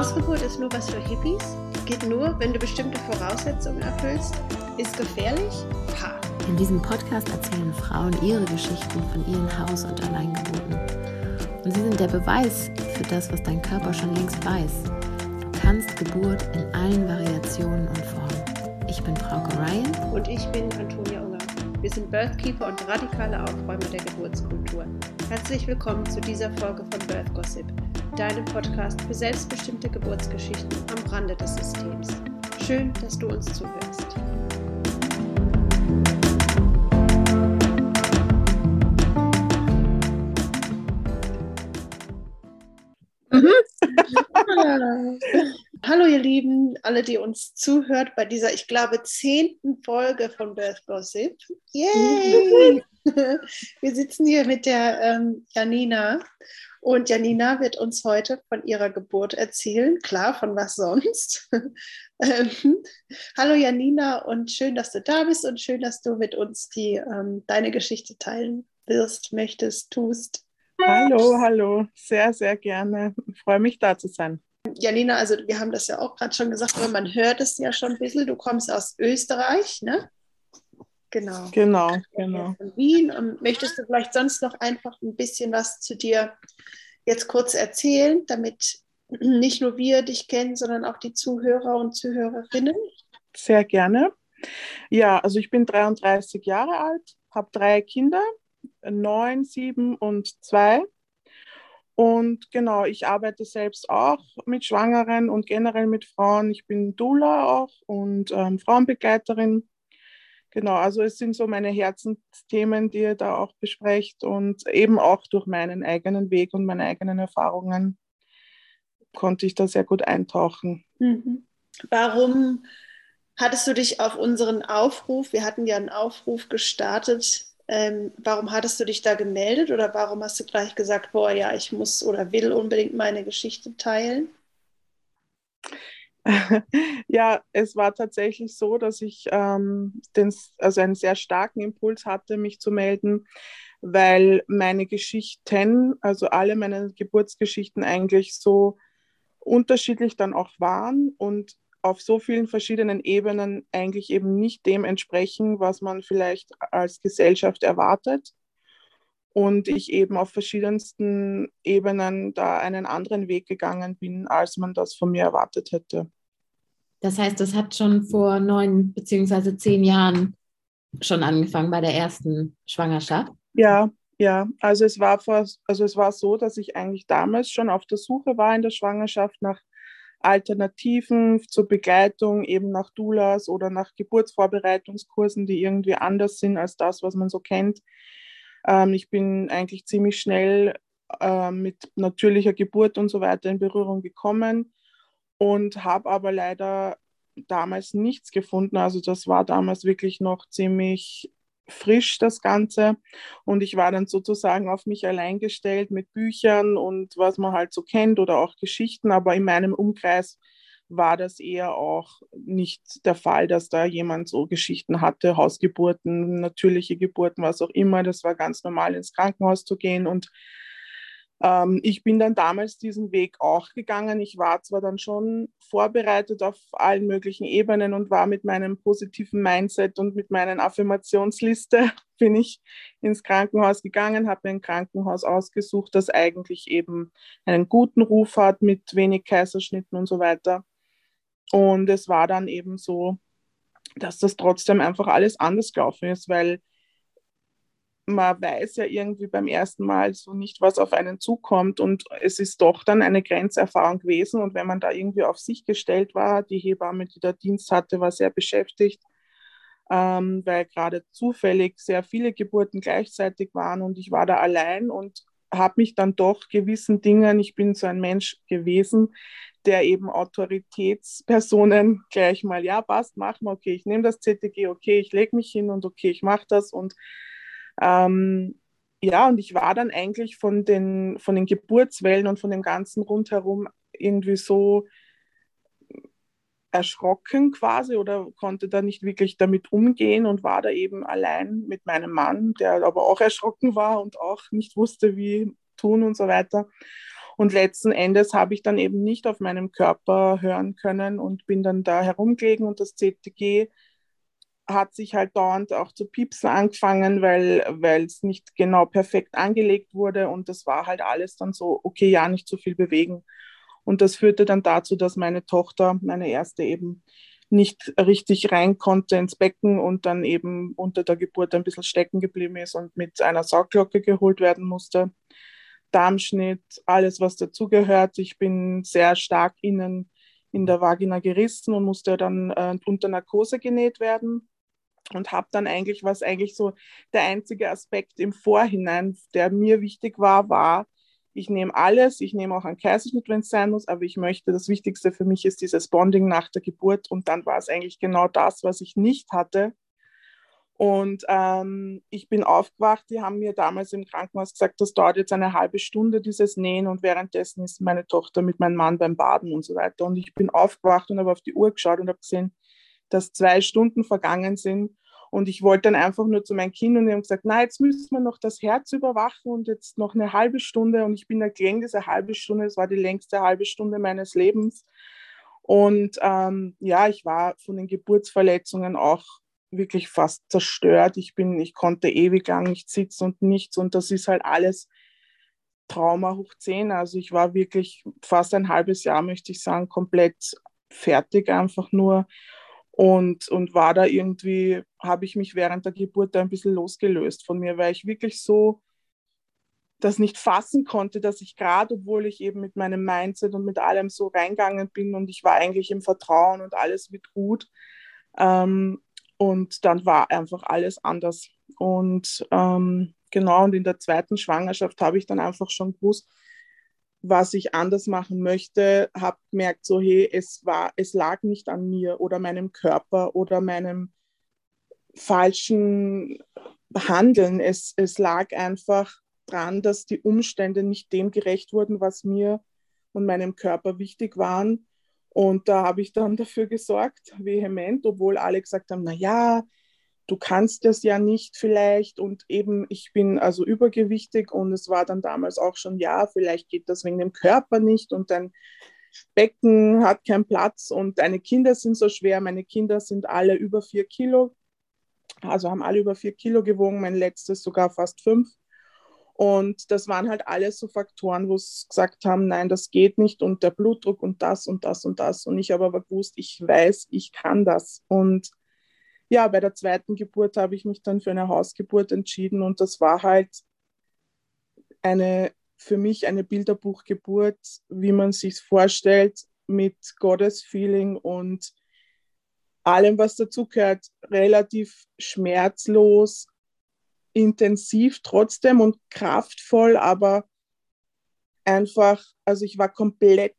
Hausgeburt ist nur was für Hippies, geht nur, wenn du bestimmte Voraussetzungen erfüllst, ist gefährlich. Ha. In diesem Podcast erzählen Frauen ihre Geschichten von ihren Haus- und Alleingeburten. Und sie sind der Beweis für das, was dein Körper schon längst weiß. Du kannst Geburt in allen Variationen und Formen. Ich bin Frauke Ryan. Und ich bin Antonia Unger. Wir sind Birthkeeper und radikale Aufräumer der Geburtskultur. Herzlich willkommen zu dieser Folge von Birth Gossip, deinem Podcast für selbstbestimmte Geburtsgeschichten am Rande des Systems. Schön, dass du uns zuhörst. Hallo ihr Lieben, alle, die uns zuhört bei dieser, ich glaube, zehnten Folge von Birth Gossip. Yay! Wir sitzen hier mit der ähm, Janina und Janina wird uns heute von ihrer Geburt erzählen. Klar, von was sonst? ähm, hallo Janina und schön, dass du da bist und schön, dass du mit uns die, ähm, deine Geschichte teilen wirst, möchtest, tust. Hallo, hallo, sehr, sehr gerne. Ich freue mich, da zu sein. Janina, also wir haben das ja auch gerade schon gesagt, aber man hört es ja schon ein bisschen. Du kommst aus Österreich, ne? Genau. Genau, genau. Von Wien. Und möchtest du vielleicht sonst noch einfach ein bisschen was zu dir jetzt kurz erzählen, damit nicht nur wir dich kennen, sondern auch die Zuhörer und Zuhörerinnen? Sehr gerne. Ja, also ich bin 33 Jahre alt, habe drei Kinder, neun, sieben und zwei. Und genau, ich arbeite selbst auch mit Schwangeren und generell mit Frauen. Ich bin Dula auch und ähm, Frauenbegleiterin. Genau, also es sind so meine Herzensthemen, die ihr da auch besprecht und eben auch durch meinen eigenen Weg und meine eigenen Erfahrungen konnte ich da sehr gut eintauchen. Mhm. Warum hattest du dich auf unseren Aufruf, wir hatten ja einen Aufruf gestartet, ähm, warum hattest du dich da gemeldet oder warum hast du gleich gesagt, boah, ja, ich muss oder will unbedingt meine Geschichte teilen? ja, es war tatsächlich so, dass ich ähm, den, also einen sehr starken Impuls hatte, mich zu melden, weil meine Geschichten, also alle meine Geburtsgeschichten eigentlich so unterschiedlich dann auch waren und auf so vielen verschiedenen Ebenen eigentlich eben nicht dem entsprechen, was man vielleicht als Gesellschaft erwartet. Und ich eben auf verschiedensten Ebenen da einen anderen Weg gegangen bin, als man das von mir erwartet hätte. Das heißt, das hat schon vor neun beziehungsweise zehn Jahren schon angefangen bei der ersten Schwangerschaft? Ja, ja. Also es war vor, also es war so, dass ich eigentlich damals schon auf der Suche war in der Schwangerschaft nach Alternativen zur Begleitung, eben nach Doulas oder nach Geburtsvorbereitungskursen, die irgendwie anders sind als das, was man so kennt. Ähm, ich bin eigentlich ziemlich schnell äh, mit natürlicher Geburt und so weiter in Berührung gekommen und habe aber leider damals nichts gefunden. Also das war damals wirklich noch ziemlich frisch das Ganze. Und ich war dann sozusagen auf mich allein gestellt mit Büchern und was man halt so kennt oder auch Geschichten. Aber in meinem Umkreis war das eher auch nicht der Fall, dass da jemand so Geschichten hatte, Hausgeburten, natürliche Geburten, was auch immer. Das war ganz normal ins Krankenhaus zu gehen und ähm, ich bin dann damals diesen Weg auch gegangen. Ich war zwar dann schon vorbereitet auf allen möglichen Ebenen und war mit meinem positiven Mindset und mit meiner Affirmationsliste bin ich ins Krankenhaus gegangen, habe mir ein Krankenhaus ausgesucht, das eigentlich eben einen guten Ruf hat mit wenig Kaiserschnitten und so weiter. Und es war dann eben so, dass das trotzdem einfach alles anders gelaufen ist, weil man weiß ja irgendwie beim ersten Mal so nicht, was auf einen zukommt. Und es ist doch dann eine Grenzerfahrung gewesen. Und wenn man da irgendwie auf sich gestellt war, die Hebamme, die da Dienst hatte, war sehr beschäftigt, ähm, weil gerade zufällig sehr viele Geburten gleichzeitig waren und ich war da allein und habe mich dann doch gewissen Dingen, ich bin so ein Mensch gewesen, der eben Autoritätspersonen gleich mal, ja, passt, mach mal, okay, ich nehme das CTG, okay, ich lege mich hin und okay, ich mache das und ähm, ja, und ich war dann eigentlich von den, von den Geburtswellen und von dem ganzen rundherum irgendwie so erschrocken quasi oder konnte da nicht wirklich damit umgehen und war da eben allein mit meinem Mann, der aber auch erschrocken war und auch nicht wusste, wie tun und so weiter. Und letzten Endes habe ich dann eben nicht auf meinem Körper hören können und bin dann da herumgelegen und das CTG hat sich halt dauernd auch zu piepsen angefangen, weil es nicht genau perfekt angelegt wurde und das war halt alles dann so, okay, ja, nicht zu viel bewegen. Und das führte dann dazu, dass meine Tochter, meine erste eben, nicht richtig rein konnte ins Becken und dann eben unter der Geburt ein bisschen stecken geblieben ist und mit einer Sauglocke geholt werden musste. Darmschnitt, alles, was dazugehört. Ich bin sehr stark innen in der Vagina gerissen und musste dann äh, unter Narkose genäht werden und habe dann eigentlich, was eigentlich so der einzige Aspekt im Vorhinein, der mir wichtig war, war, ich nehme alles, ich nehme auch einen Kaiserschnitt, wenn es sein muss, aber ich möchte, das Wichtigste für mich ist dieses Bonding nach der Geburt und dann war es eigentlich genau das, was ich nicht hatte. Und ähm, ich bin aufgewacht, die haben mir damals im Krankenhaus gesagt, das dauert jetzt eine halbe Stunde, dieses Nähen und währenddessen ist meine Tochter mit meinem Mann beim Baden und so weiter. Und ich bin aufgewacht und habe auf die Uhr geschaut und habe gesehen, dass zwei Stunden vergangen sind und ich wollte dann einfach nur zu meinen Kindern und haben gesagt, na, jetzt müssen wir noch das Herz überwachen und jetzt noch eine halbe Stunde. Und ich bin erklärt, diese halbe Stunde, es war die längste halbe Stunde meines Lebens. Und ähm, ja, ich war von den Geburtsverletzungen auch wirklich fast zerstört. Ich bin, ich konnte ewig lang nicht sitzen und nichts. Und das ist halt alles Trauma hoch 10. Also ich war wirklich fast ein halbes Jahr, möchte ich sagen, komplett fertig einfach nur und, und war da irgendwie, habe ich mich während der Geburt ein bisschen losgelöst von mir, weil ich wirklich so das nicht fassen konnte, dass ich gerade, obwohl ich eben mit meinem Mindset und mit allem so reingegangen bin und ich war eigentlich im Vertrauen und alles wird gut. Ähm, und dann war einfach alles anders. Und ähm, genau, und in der zweiten Schwangerschaft habe ich dann einfach schon gewusst, was ich anders machen möchte, habe gemerkt, so hey, es war, es lag nicht an mir oder meinem Körper oder meinem falschen Handeln. Es, es lag einfach dran, dass die Umstände nicht dem gerecht wurden, was mir und meinem Körper wichtig waren. Und da habe ich dann dafür gesorgt, vehement, obwohl alle gesagt haben, na ja, du kannst das ja nicht vielleicht und eben ich bin also übergewichtig und es war dann damals auch schon, ja, vielleicht geht das wegen dem Körper nicht und dein Becken hat keinen Platz und deine Kinder sind so schwer. Meine Kinder sind alle über vier Kilo, also haben alle über vier Kilo gewogen, mein letztes sogar fast fünf. Und das waren halt alles so Faktoren, wo sie gesagt haben, nein, das geht nicht und der Blutdruck und das und das und das. Und ich habe aber gewusst, ich weiß, ich kann das. Und ja, bei der zweiten Geburt habe ich mich dann für eine Hausgeburt entschieden und das war halt eine für mich eine Bilderbuchgeburt, wie man sich vorstellt, mit Gottesfeeling und allem, was dazugehört, relativ schmerzlos, intensiv trotzdem und kraftvoll, aber einfach, also ich war komplett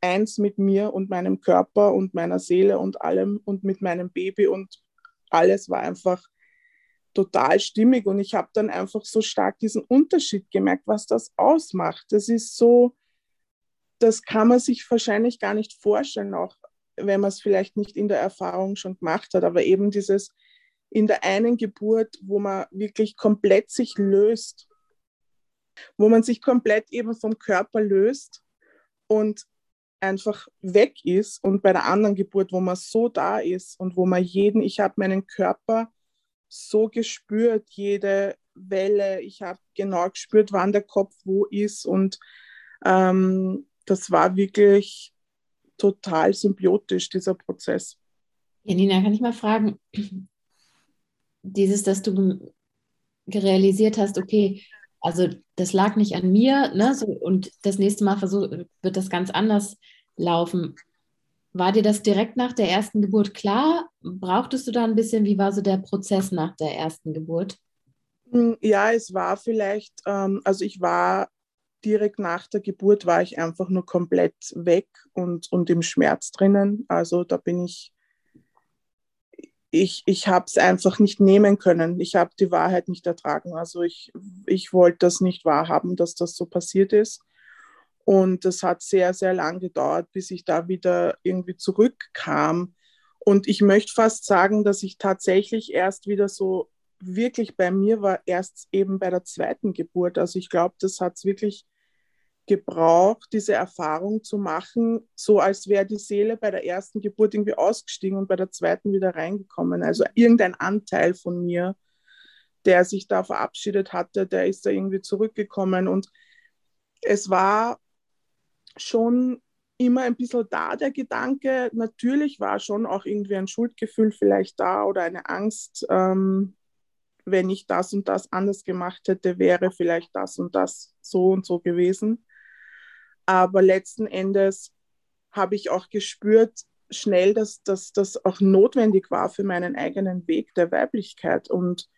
eins mit mir und meinem Körper und meiner Seele und allem und mit meinem Baby und alles war einfach total stimmig und ich habe dann einfach so stark diesen Unterschied gemerkt, was das ausmacht. Das ist so, das kann man sich wahrscheinlich gar nicht vorstellen, auch wenn man es vielleicht nicht in der Erfahrung schon gemacht hat, aber eben dieses in der einen Geburt, wo man wirklich komplett sich löst, wo man sich komplett eben vom Körper löst und einfach weg ist und bei der anderen Geburt, wo man so da ist und wo man jeden, ich habe meinen Körper so gespürt, jede Welle, ich habe genau gespürt, wann der Kopf wo ist und ähm, das war wirklich total symbiotisch, dieser Prozess. Janina, kann ich mal fragen, dieses, dass du realisiert hast, okay, also das lag nicht an mir, ne? So, und das nächste Mal versuch, wird das ganz anders laufen. War dir das direkt nach der ersten Geburt klar? Brauchtest du da ein bisschen, wie war so der Prozess nach der ersten Geburt? Hm, ja, es war vielleicht, ähm, also ich war direkt nach der Geburt, war ich einfach nur komplett weg und, und im Schmerz drinnen. Also da bin ich ich, ich habe es einfach nicht nehmen können. Ich habe die Wahrheit nicht ertragen. Also ich, ich wollte das nicht wahrhaben, dass das so passiert ist. Und das hat sehr, sehr lang gedauert, bis ich da wieder irgendwie zurückkam. Und ich möchte fast sagen, dass ich tatsächlich erst wieder so wirklich bei mir war, erst eben bei der zweiten Geburt. Also ich glaube, das hat es wirklich gebraucht, diese Erfahrung zu machen, so als wäre die Seele bei der ersten Geburt irgendwie ausgestiegen und bei der zweiten wieder reingekommen. Also irgendein Anteil von mir, der sich da verabschiedet hatte, der ist da irgendwie zurückgekommen. Und es war schon immer ein bisschen da, der Gedanke. Natürlich war schon auch irgendwie ein Schuldgefühl vielleicht da oder eine Angst, ähm, wenn ich das und das anders gemacht hätte, wäre vielleicht das und das so und so gewesen. Aber letzten Endes habe ich auch gespürt, schnell, dass das auch notwendig war für meinen eigenen Weg der Weiblichkeit. Und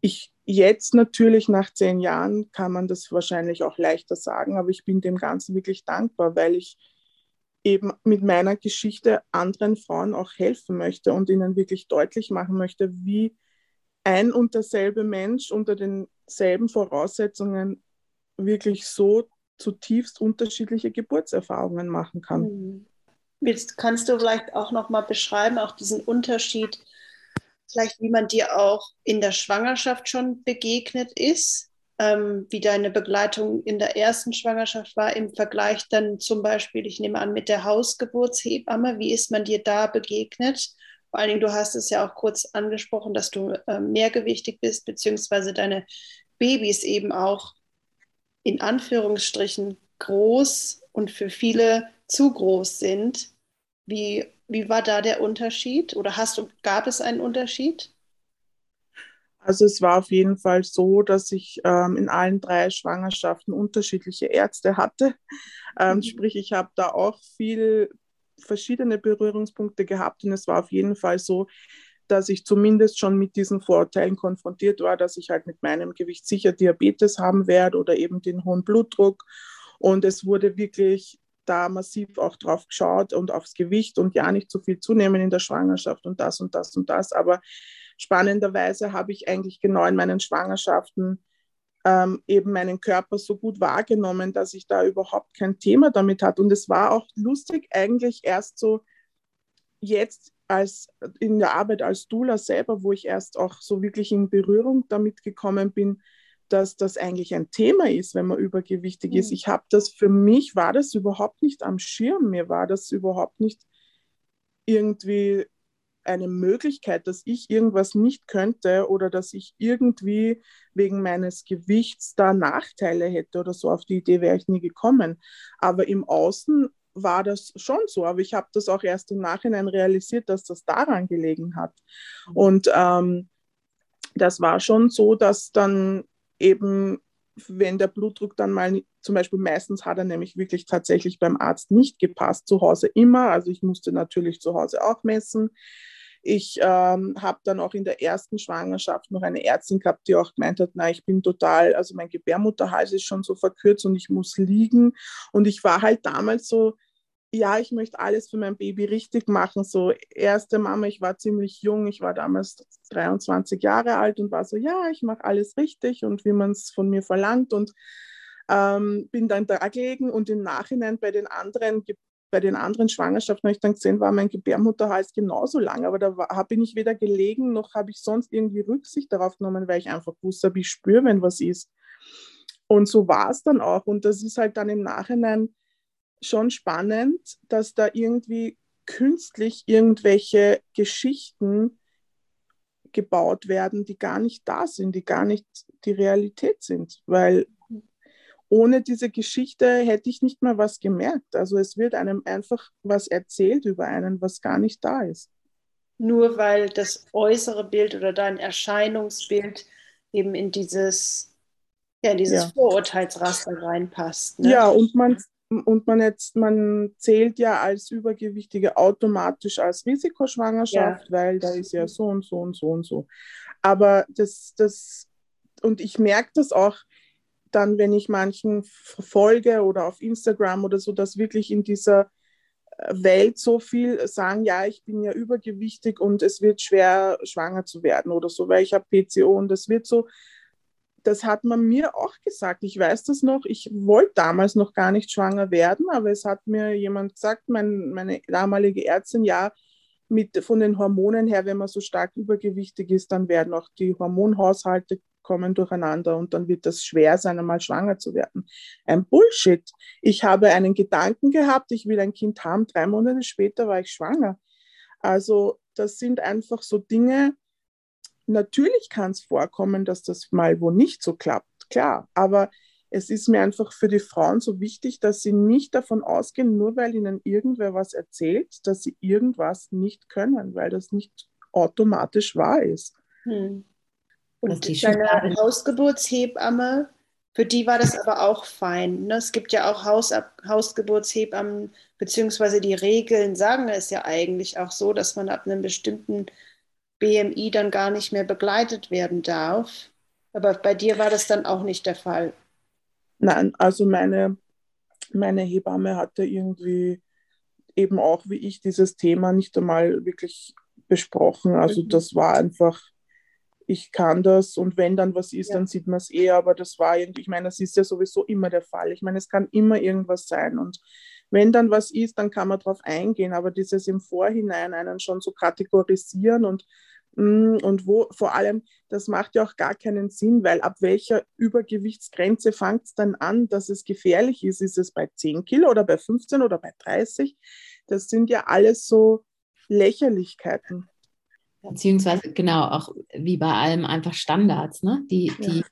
ich jetzt natürlich nach zehn Jahren kann man das wahrscheinlich auch leichter sagen, aber ich bin dem Ganzen wirklich dankbar, weil ich eben mit meiner Geschichte anderen Frauen auch helfen möchte und ihnen wirklich deutlich machen möchte, wie ein und derselbe Mensch unter denselben Voraussetzungen wirklich so zutiefst unterschiedliche Geburtserfahrungen machen kann. Mhm. Jetzt kannst du vielleicht auch noch mal beschreiben, auch diesen Unterschied, vielleicht wie man dir auch in der Schwangerschaft schon begegnet ist, ähm, wie deine Begleitung in der ersten Schwangerschaft war im Vergleich dann zum Beispiel, ich nehme an, mit der Hausgeburtshebamme, wie ist man dir da begegnet? Vor allen Dingen, du hast es ja auch kurz angesprochen, dass du äh, mehrgewichtig bist, beziehungsweise deine Babys eben auch in Anführungsstrichen groß und für viele zu groß sind. Wie, wie war da der Unterschied oder hast du, gab es einen Unterschied? Also es war auf jeden Fall so, dass ich ähm, in allen drei Schwangerschaften unterschiedliche Ärzte hatte. Ähm, mhm. Sprich, ich habe da auch viel verschiedene Berührungspunkte gehabt und es war auf jeden Fall so, dass ich zumindest schon mit diesen Vorurteilen konfrontiert war, dass ich halt mit meinem Gewicht sicher Diabetes haben werde oder eben den hohen Blutdruck. Und es wurde wirklich da massiv auch drauf geschaut und aufs Gewicht und ja nicht zu viel zunehmen in der Schwangerschaft und das und das und das. Aber spannenderweise habe ich eigentlich genau in meinen Schwangerschaften ähm, eben meinen Körper so gut wahrgenommen, dass ich da überhaupt kein Thema damit hatte. Und es war auch lustig, eigentlich erst so jetzt als in der Arbeit als Dula selber, wo ich erst auch so wirklich in Berührung damit gekommen bin, dass das eigentlich ein Thema ist, wenn man übergewichtig mhm. ist. Ich habe das, für mich war das überhaupt nicht am Schirm, mir war das überhaupt nicht irgendwie eine Möglichkeit, dass ich irgendwas nicht könnte oder dass ich irgendwie wegen meines Gewichts da Nachteile hätte oder so. Auf die Idee wäre ich nie gekommen. Aber im Außen war das schon so, aber ich habe das auch erst im Nachhinein realisiert, dass das daran gelegen hat. Mhm. Und ähm, das war schon so, dass dann eben, wenn der Blutdruck dann mal, zum Beispiel meistens hat er nämlich wirklich tatsächlich beim Arzt nicht gepasst, zu Hause immer, also ich musste natürlich zu Hause auch messen. Ich ähm, habe dann auch in der ersten Schwangerschaft noch eine Ärztin gehabt, die auch gemeint hat, na, ich bin total, also mein Gebärmutterhals ist schon so verkürzt und ich muss liegen. Und ich war halt damals so, ja, ich möchte alles für mein Baby richtig machen. So, erste Mama, ich war ziemlich jung, ich war damals 23 Jahre alt und war so, ja, ich mache alles richtig und wie man es von mir verlangt und ähm, bin dann dagegen und im Nachhinein bei den anderen bei den anderen Schwangerschaften habe ich dann gesehen, war mein Gebärmutterhals genauso lang, aber da habe ich weder gelegen, noch habe ich sonst irgendwie Rücksicht darauf genommen, weil ich einfach wusste, ich spüre, wenn was ist. Und so war es dann auch. Und das ist halt dann im Nachhinein schon spannend, dass da irgendwie künstlich irgendwelche Geschichten gebaut werden, die gar nicht da sind, die gar nicht die Realität sind, weil ohne diese Geschichte hätte ich nicht mal was gemerkt. Also es wird einem einfach was erzählt über einen, was gar nicht da ist. Nur weil das äußere Bild oder dein Erscheinungsbild eben in dieses, ja, in dieses ja. Vorurteilsraster reinpasst. Ne? Ja, und man, und man jetzt, man zählt ja als Übergewichtige automatisch als Risikoschwangerschaft, ja. weil da ist ja so und so und so und so. Aber das, das, und ich merke das auch, dann, wenn ich manchen verfolge oder auf Instagram oder so, dass wirklich in dieser äh, Welt so viel sagen, ja, ich bin ja übergewichtig und es wird schwer, schwanger zu werden oder so, weil ich habe PCO und das wird so, das hat man mir auch gesagt. Ich weiß das noch, ich wollte damals noch gar nicht schwanger werden, aber es hat mir jemand gesagt, mein, meine damalige Ärztin, ja, mit, von den Hormonen her, wenn man so stark übergewichtig ist, dann werden auch die Hormonhaushalte kommen durcheinander und dann wird das schwer sein, einmal schwanger zu werden. Ein Bullshit. Ich habe einen Gedanken gehabt, ich will ein Kind haben, drei Monate später war ich schwanger. Also das sind einfach so Dinge, natürlich kann es vorkommen, dass das mal wo nicht so klappt, klar, aber es ist mir einfach für die Frauen so wichtig, dass sie nicht davon ausgehen, nur weil ihnen irgendwer was erzählt, dass sie irgendwas nicht können, weil das nicht automatisch wahr ist. Hm. Und die deine Hausgeburtshebamme, für die war das aber auch fein. Ne? Es gibt ja auch Haus Hausgeburtshebammen, beziehungsweise die Regeln sagen es ja eigentlich auch so, dass man ab einem bestimmten BMI dann gar nicht mehr begleitet werden darf. Aber bei dir war das dann auch nicht der Fall. Nein, also meine, meine Hebamme hatte irgendwie eben auch wie ich dieses Thema nicht einmal wirklich besprochen. Also mhm. das war einfach, ich kann das und wenn dann was ist, ja. dann sieht man es eh, aber das war irgendwie, ich meine, das ist ja sowieso immer der Fall. Ich meine, es kann immer irgendwas sein und wenn dann was ist, dann kann man darauf eingehen, aber dieses im Vorhinein einen schon so kategorisieren und mm, und wo vor allem, das macht ja auch gar keinen Sinn, weil ab welcher Übergewichtsgrenze fängt es dann an, dass es gefährlich ist? Ist es bei 10 Kilo oder bei 15 oder bei 30? Das sind ja alles so Lächerlichkeiten. Beziehungsweise, genau, auch wie bei allem einfach Standards, ne? die, die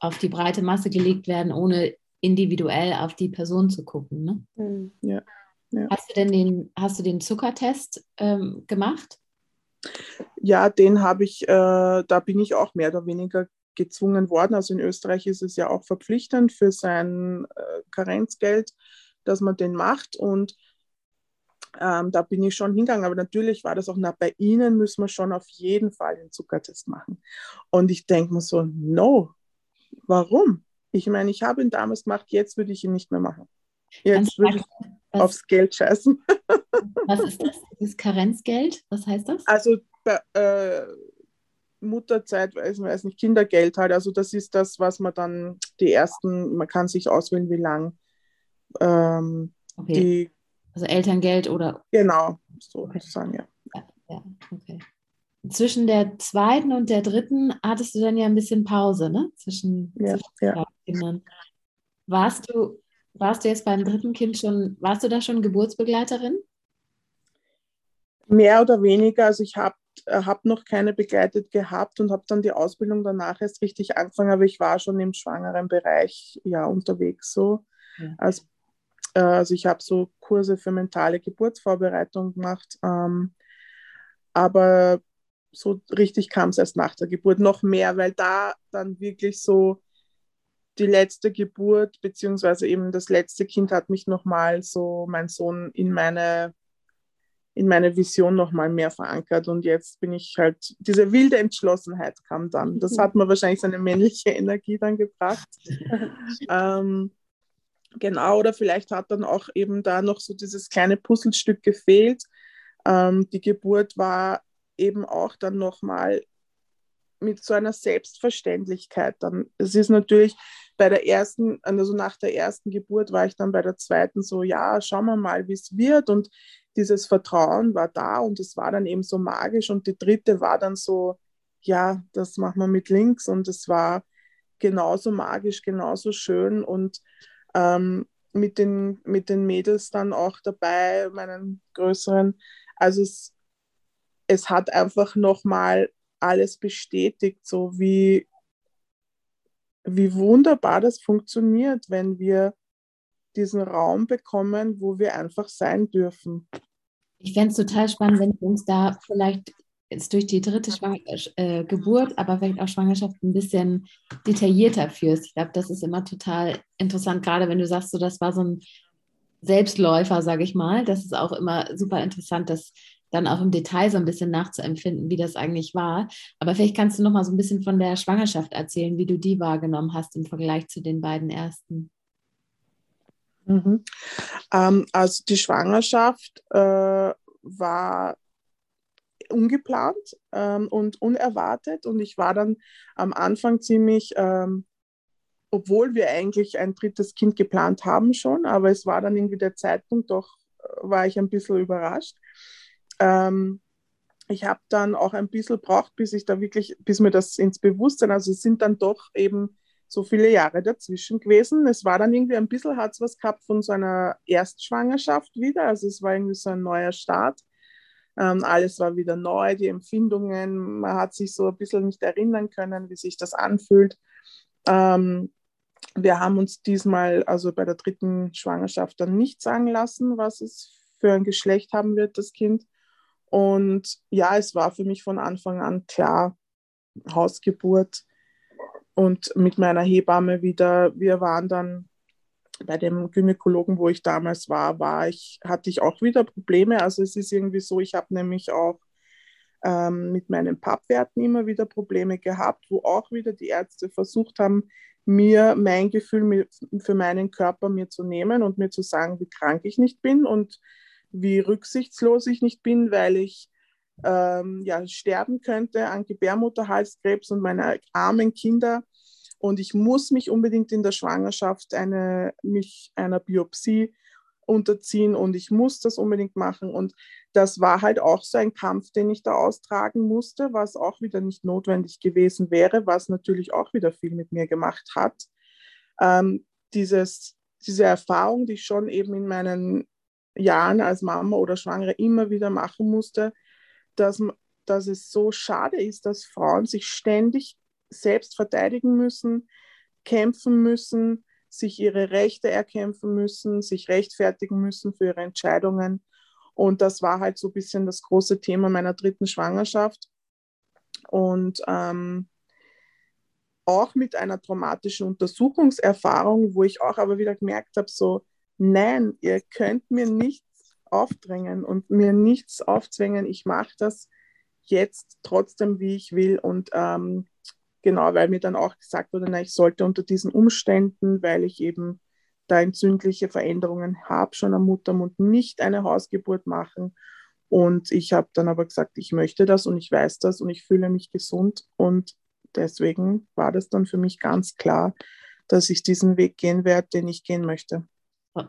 auf die breite Masse gelegt werden, ohne individuell auf die Person zu gucken. Ne? Mhm. Ja. ja. Hast du denn den, hast du den Zuckertest ähm, gemacht? Ja, den habe ich, äh, da bin ich auch mehr oder weniger gezwungen worden. Also in Österreich ist es ja auch verpflichtend für sein äh, Karenzgeld, dass man den macht. Und ähm, da bin ich schon hingegangen, aber natürlich war das auch, na, bei Ihnen müssen wir schon auf jeden Fall den Zuckertest machen. Und ich denke mir so, no, warum? Ich meine, ich habe ihn damals gemacht, jetzt würde ich ihn nicht mehr machen. Jetzt würde ich was, aufs Geld scheißen. Was ist das? Das Karenzgeld? Was heißt das? Also äh, Mutterzeit, weiß, weiß nicht, Kindergeld halt. Also das ist das, was man dann die ersten, man kann sich auswählen, wie lang ähm, okay. die also Elterngeld oder. Genau, sozusagen, okay. ja. ja. okay. Zwischen der zweiten und der dritten hattest du dann ja ein bisschen Pause, ne? Zwischen, ja, zwischen ja. Kindern. Warst du, warst du jetzt beim dritten Kind schon, warst du da schon Geburtsbegleiterin? Mehr oder weniger. Also ich habe hab noch keine begleitet gehabt und habe dann die Ausbildung danach erst richtig angefangen, aber ich war schon im schwangeren Bereich ja unterwegs so ja. als äh, also ich habe so Kurse für mentale Geburtsvorbereitung gemacht, ähm, aber so richtig kam es erst nach der Geburt noch mehr, weil da dann wirklich so die letzte Geburt beziehungsweise eben das letzte Kind hat mich nochmal so mein Sohn in meine in meine Vision nochmal mehr verankert und jetzt bin ich halt, diese wilde Entschlossenheit kam dann. Das hat mir wahrscheinlich seine männliche Energie dann gebracht. ähm, Genau, oder vielleicht hat dann auch eben da noch so dieses kleine Puzzlestück gefehlt. Ähm, die Geburt war eben auch dann nochmal mit so einer Selbstverständlichkeit. Dann, es ist natürlich bei der ersten, also nach der ersten Geburt war ich dann bei der zweiten so, ja, schauen wir mal, wie es wird. Und dieses Vertrauen war da und es war dann eben so magisch. Und die dritte war dann so, ja, das machen wir mit links. Und es war genauso magisch, genauso schön. Und ähm, mit, den, mit den Mädels dann auch dabei, meinen größeren. Also es, es hat einfach nochmal alles bestätigt, so wie, wie wunderbar das funktioniert, wenn wir diesen Raum bekommen, wo wir einfach sein dürfen. Ich fände es total spannend, wenn du uns da vielleicht jetzt durch die dritte Schwang äh, Geburt, aber vielleicht auch Schwangerschaft ein bisschen detaillierter führst. Ich glaube, das ist immer total interessant, gerade wenn du sagst, so das war so ein Selbstläufer, sage ich mal. Das ist auch immer super interessant, das dann auch im Detail so ein bisschen nachzuempfinden, wie das eigentlich war. Aber vielleicht kannst du noch mal so ein bisschen von der Schwangerschaft erzählen, wie du die wahrgenommen hast im Vergleich zu den beiden ersten. Mhm. Ähm, also die Schwangerschaft äh, war ungeplant ähm, und unerwartet. Und ich war dann am Anfang ziemlich, ähm, obwohl wir eigentlich ein drittes Kind geplant haben schon, aber es war dann irgendwie der Zeitpunkt, doch äh, war ich ein bisschen überrascht. Ähm, ich habe dann auch ein bisschen braucht, bis ich da wirklich, bis mir das ins Bewusstsein, also es sind dann doch eben so viele Jahre dazwischen gewesen. Es war dann irgendwie ein bisschen, hat es was gehabt von so einer Erstschwangerschaft wieder, also es war irgendwie so ein neuer Start. Ähm, alles war wieder neu, die Empfindungen, man hat sich so ein bisschen nicht erinnern können, wie sich das anfühlt. Ähm, wir haben uns diesmal, also bei der dritten Schwangerschaft, dann nicht sagen lassen, was es für ein Geschlecht haben wird, das Kind. Und ja, es war für mich von Anfang an klar, Hausgeburt und mit meiner Hebamme wieder, wir waren dann bei dem Gynäkologen, wo ich damals war, war ich, hatte ich auch wieder Probleme. Also es ist irgendwie so, ich habe nämlich auch ähm, mit meinen Pappwerten immer wieder Probleme gehabt, wo auch wieder die Ärzte versucht haben, mir mein Gefühl für meinen Körper mir zu nehmen und mir zu sagen, wie krank ich nicht bin und wie rücksichtslos ich nicht bin, weil ich ähm, ja, sterben könnte an Gebärmutterhalskrebs und meine armen Kinder. Und ich muss mich unbedingt in der Schwangerschaft eine, mich einer Biopsie unterziehen und ich muss das unbedingt machen. Und das war halt auch so ein Kampf, den ich da austragen musste, was auch wieder nicht notwendig gewesen wäre, was natürlich auch wieder viel mit mir gemacht hat. Ähm, dieses, diese Erfahrung, die ich schon eben in meinen Jahren als Mama oder Schwangere immer wieder machen musste, dass, dass es so schade ist, dass Frauen sich ständig selbst verteidigen müssen, kämpfen müssen, sich ihre Rechte erkämpfen müssen, sich rechtfertigen müssen für ihre Entscheidungen. Und das war halt so ein bisschen das große Thema meiner dritten Schwangerschaft. Und ähm, auch mit einer traumatischen Untersuchungserfahrung, wo ich auch aber wieder gemerkt habe, so, nein, ihr könnt mir nichts aufdrängen und mir nichts aufzwängen. Ich mache das jetzt trotzdem, wie ich will. Und ähm, genau, weil mir dann auch gesagt wurde, na, ich sollte unter diesen Umständen, weil ich eben da entzündliche Veränderungen habe, schon am Muttermund nicht eine Hausgeburt machen. Und ich habe dann aber gesagt, ich möchte das und ich weiß das und ich fühle mich gesund. Und deswegen war das dann für mich ganz klar, dass ich diesen Weg gehen werde, den ich gehen möchte.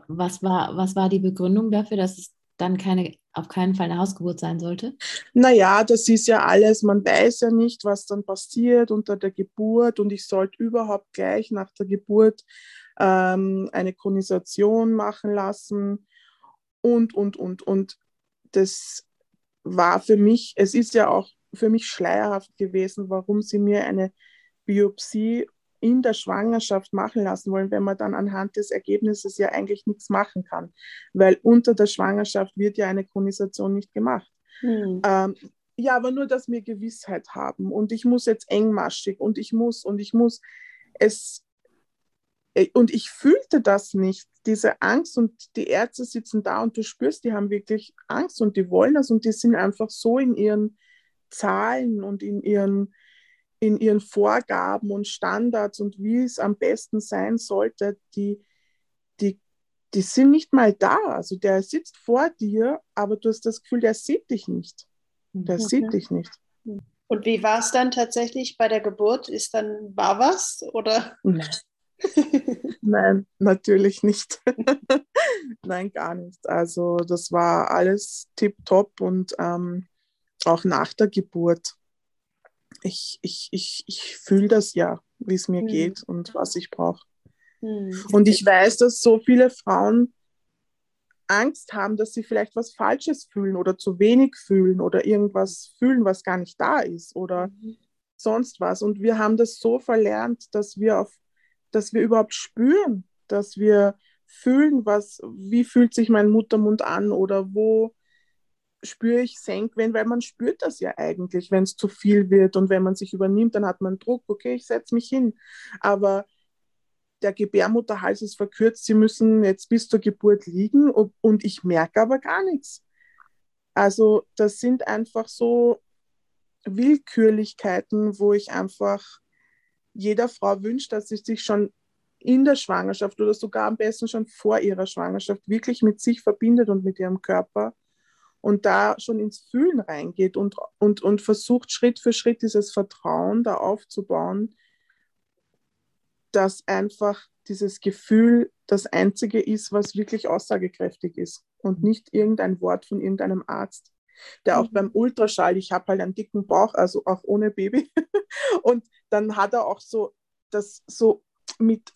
Was war, was war die Begründung dafür, dass es dann keine, auf keinen Fall eine Hausgeburt sein sollte? Naja, das ist ja alles, man weiß ja nicht, was dann passiert unter der Geburt und ich sollte überhaupt gleich nach der Geburt ähm, eine Konisation machen lassen und, und, und, und. Das war für mich, es ist ja auch für mich schleierhaft gewesen, warum sie mir eine Biopsie in der Schwangerschaft machen lassen wollen, wenn man dann anhand des Ergebnisses ja eigentlich nichts machen kann. Weil unter der Schwangerschaft wird ja eine Chronisation nicht gemacht. Mhm. Ähm, ja, aber nur, dass wir Gewissheit haben und ich muss jetzt engmaschig und ich muss und ich muss es äh, und ich fühlte das nicht, diese Angst und die Ärzte sitzen da und du spürst, die haben wirklich Angst und die wollen das und die sind einfach so in ihren Zahlen und in ihren in ihren Vorgaben und Standards und wie es am besten sein sollte, die, die, die sind nicht mal da. Also der sitzt vor dir, aber du hast das Gefühl, der sieht dich nicht. Der okay. sieht dich nicht. Und wie war es dann tatsächlich bei der Geburt? Ist dann, war was oder? Nein, Nein natürlich nicht. Nein, gar nicht. Also das war alles tipptopp und ähm, auch nach der Geburt ich, ich, ich, ich fühle das ja, wie es mir mhm. geht und was ich brauche. Mhm. Und ich weiß, dass so viele Frauen Angst haben, dass sie vielleicht was Falsches fühlen oder zu wenig fühlen oder irgendwas fühlen, was gar nicht da ist oder mhm. sonst was. Und wir haben das so verlernt, dass wir auf, dass wir überhaupt spüren, dass wir fühlen, was, wie fühlt sich mein Muttermund an oder wo, spüre ich Senkwellen, weil man spürt das ja eigentlich, wenn es zu viel wird und wenn man sich übernimmt, dann hat man Druck, okay, ich setze mich hin. Aber der Gebärmutterhals ist verkürzt, sie müssen jetzt bis zur Geburt liegen und, ich merke aber gar nichts. Also das sind einfach so Willkürlichkeiten, wo ich einfach jeder Frau wünsche, dass sie sich schon in der Schwangerschaft oder sogar am besten schon vor ihrer Schwangerschaft wirklich mit sich verbindet und mit ihrem Körper und da schon ins Fühlen reingeht und, und, und versucht Schritt für Schritt dieses Vertrauen da aufzubauen, dass einfach dieses Gefühl das Einzige ist, was wirklich aussagekräftig ist und nicht irgendein Wort von irgendeinem Arzt. der mhm. auch beim Ultraschall, ich habe halt einen dicken Bauch, also auch ohne Baby. Und dann hat er auch so das so mit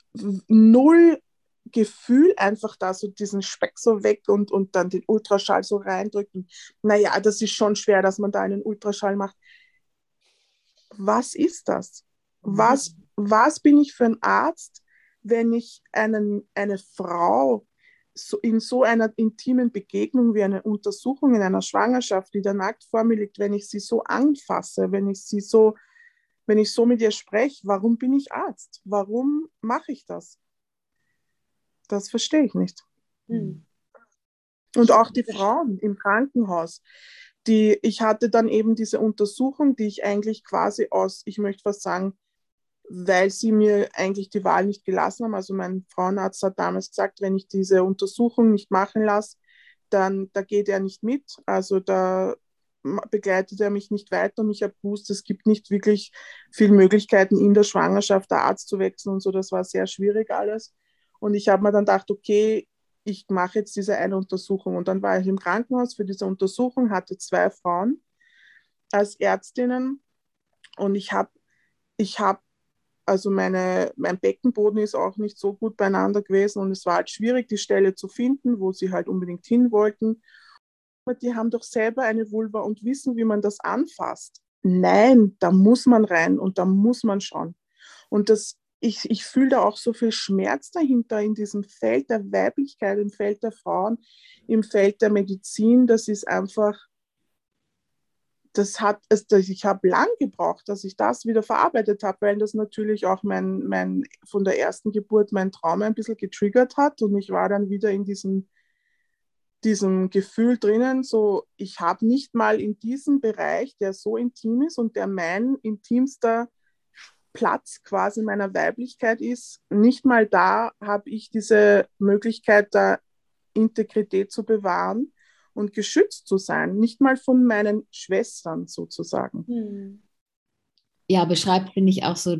null Gefühl einfach da so diesen Speck so weg und, und dann den Ultraschall so reindrücken. Naja, das ist schon schwer, dass man da einen Ultraschall macht. Was ist das? Was, was bin ich für ein Arzt, wenn ich einen, eine Frau so in so einer intimen Begegnung wie eine Untersuchung in einer Schwangerschaft, die da nackt vor mir liegt, wenn ich sie so anfasse, wenn ich sie so, wenn ich so mit ihr spreche, warum bin ich Arzt? Warum mache ich das? Das verstehe ich nicht. Hm. Und auch die Frauen im Krankenhaus, die, ich hatte dann eben diese Untersuchung, die ich eigentlich quasi aus, ich möchte fast sagen, weil sie mir eigentlich die Wahl nicht gelassen haben. Also mein Frauenarzt hat damals gesagt, wenn ich diese Untersuchung nicht machen lasse, dann da geht er nicht mit. Also da begleitet er mich nicht weiter und ich habe gewusst, es gibt nicht wirklich viele Möglichkeiten in der Schwangerschaft der Arzt zu wechseln und so. Das war sehr schwierig alles. Und ich habe mir dann gedacht, okay, ich mache jetzt diese eine Untersuchung. Und dann war ich im Krankenhaus für diese Untersuchung, hatte zwei Frauen als Ärztinnen und ich habe ich hab also meine, mein Beckenboden ist auch nicht so gut beieinander gewesen und es war halt schwierig, die Stelle zu finden, wo sie halt unbedingt hin wollten. Aber die haben doch selber eine Vulva und wissen, wie man das anfasst. Nein, da muss man rein und da muss man schauen. Und das, ich, ich fühle da auch so viel Schmerz dahinter in diesem Feld der Weiblichkeit, im Feld der Frauen, im Feld der Medizin. Das ist einfach, das hat, ich habe lang gebraucht, dass ich das wieder verarbeitet habe, weil das natürlich auch mein, mein, von der ersten Geburt mein Trauma ein bisschen getriggert hat und ich war dann wieder in diesem, diesem Gefühl drinnen, so ich habe nicht mal in diesem Bereich, der so intim ist und der mein intimster Platz quasi meiner Weiblichkeit ist, nicht mal da habe ich diese Möglichkeit der Integrität zu bewahren und geschützt zu sein, nicht mal von meinen Schwestern sozusagen. Hm. Ja, beschreibt, finde ich, auch so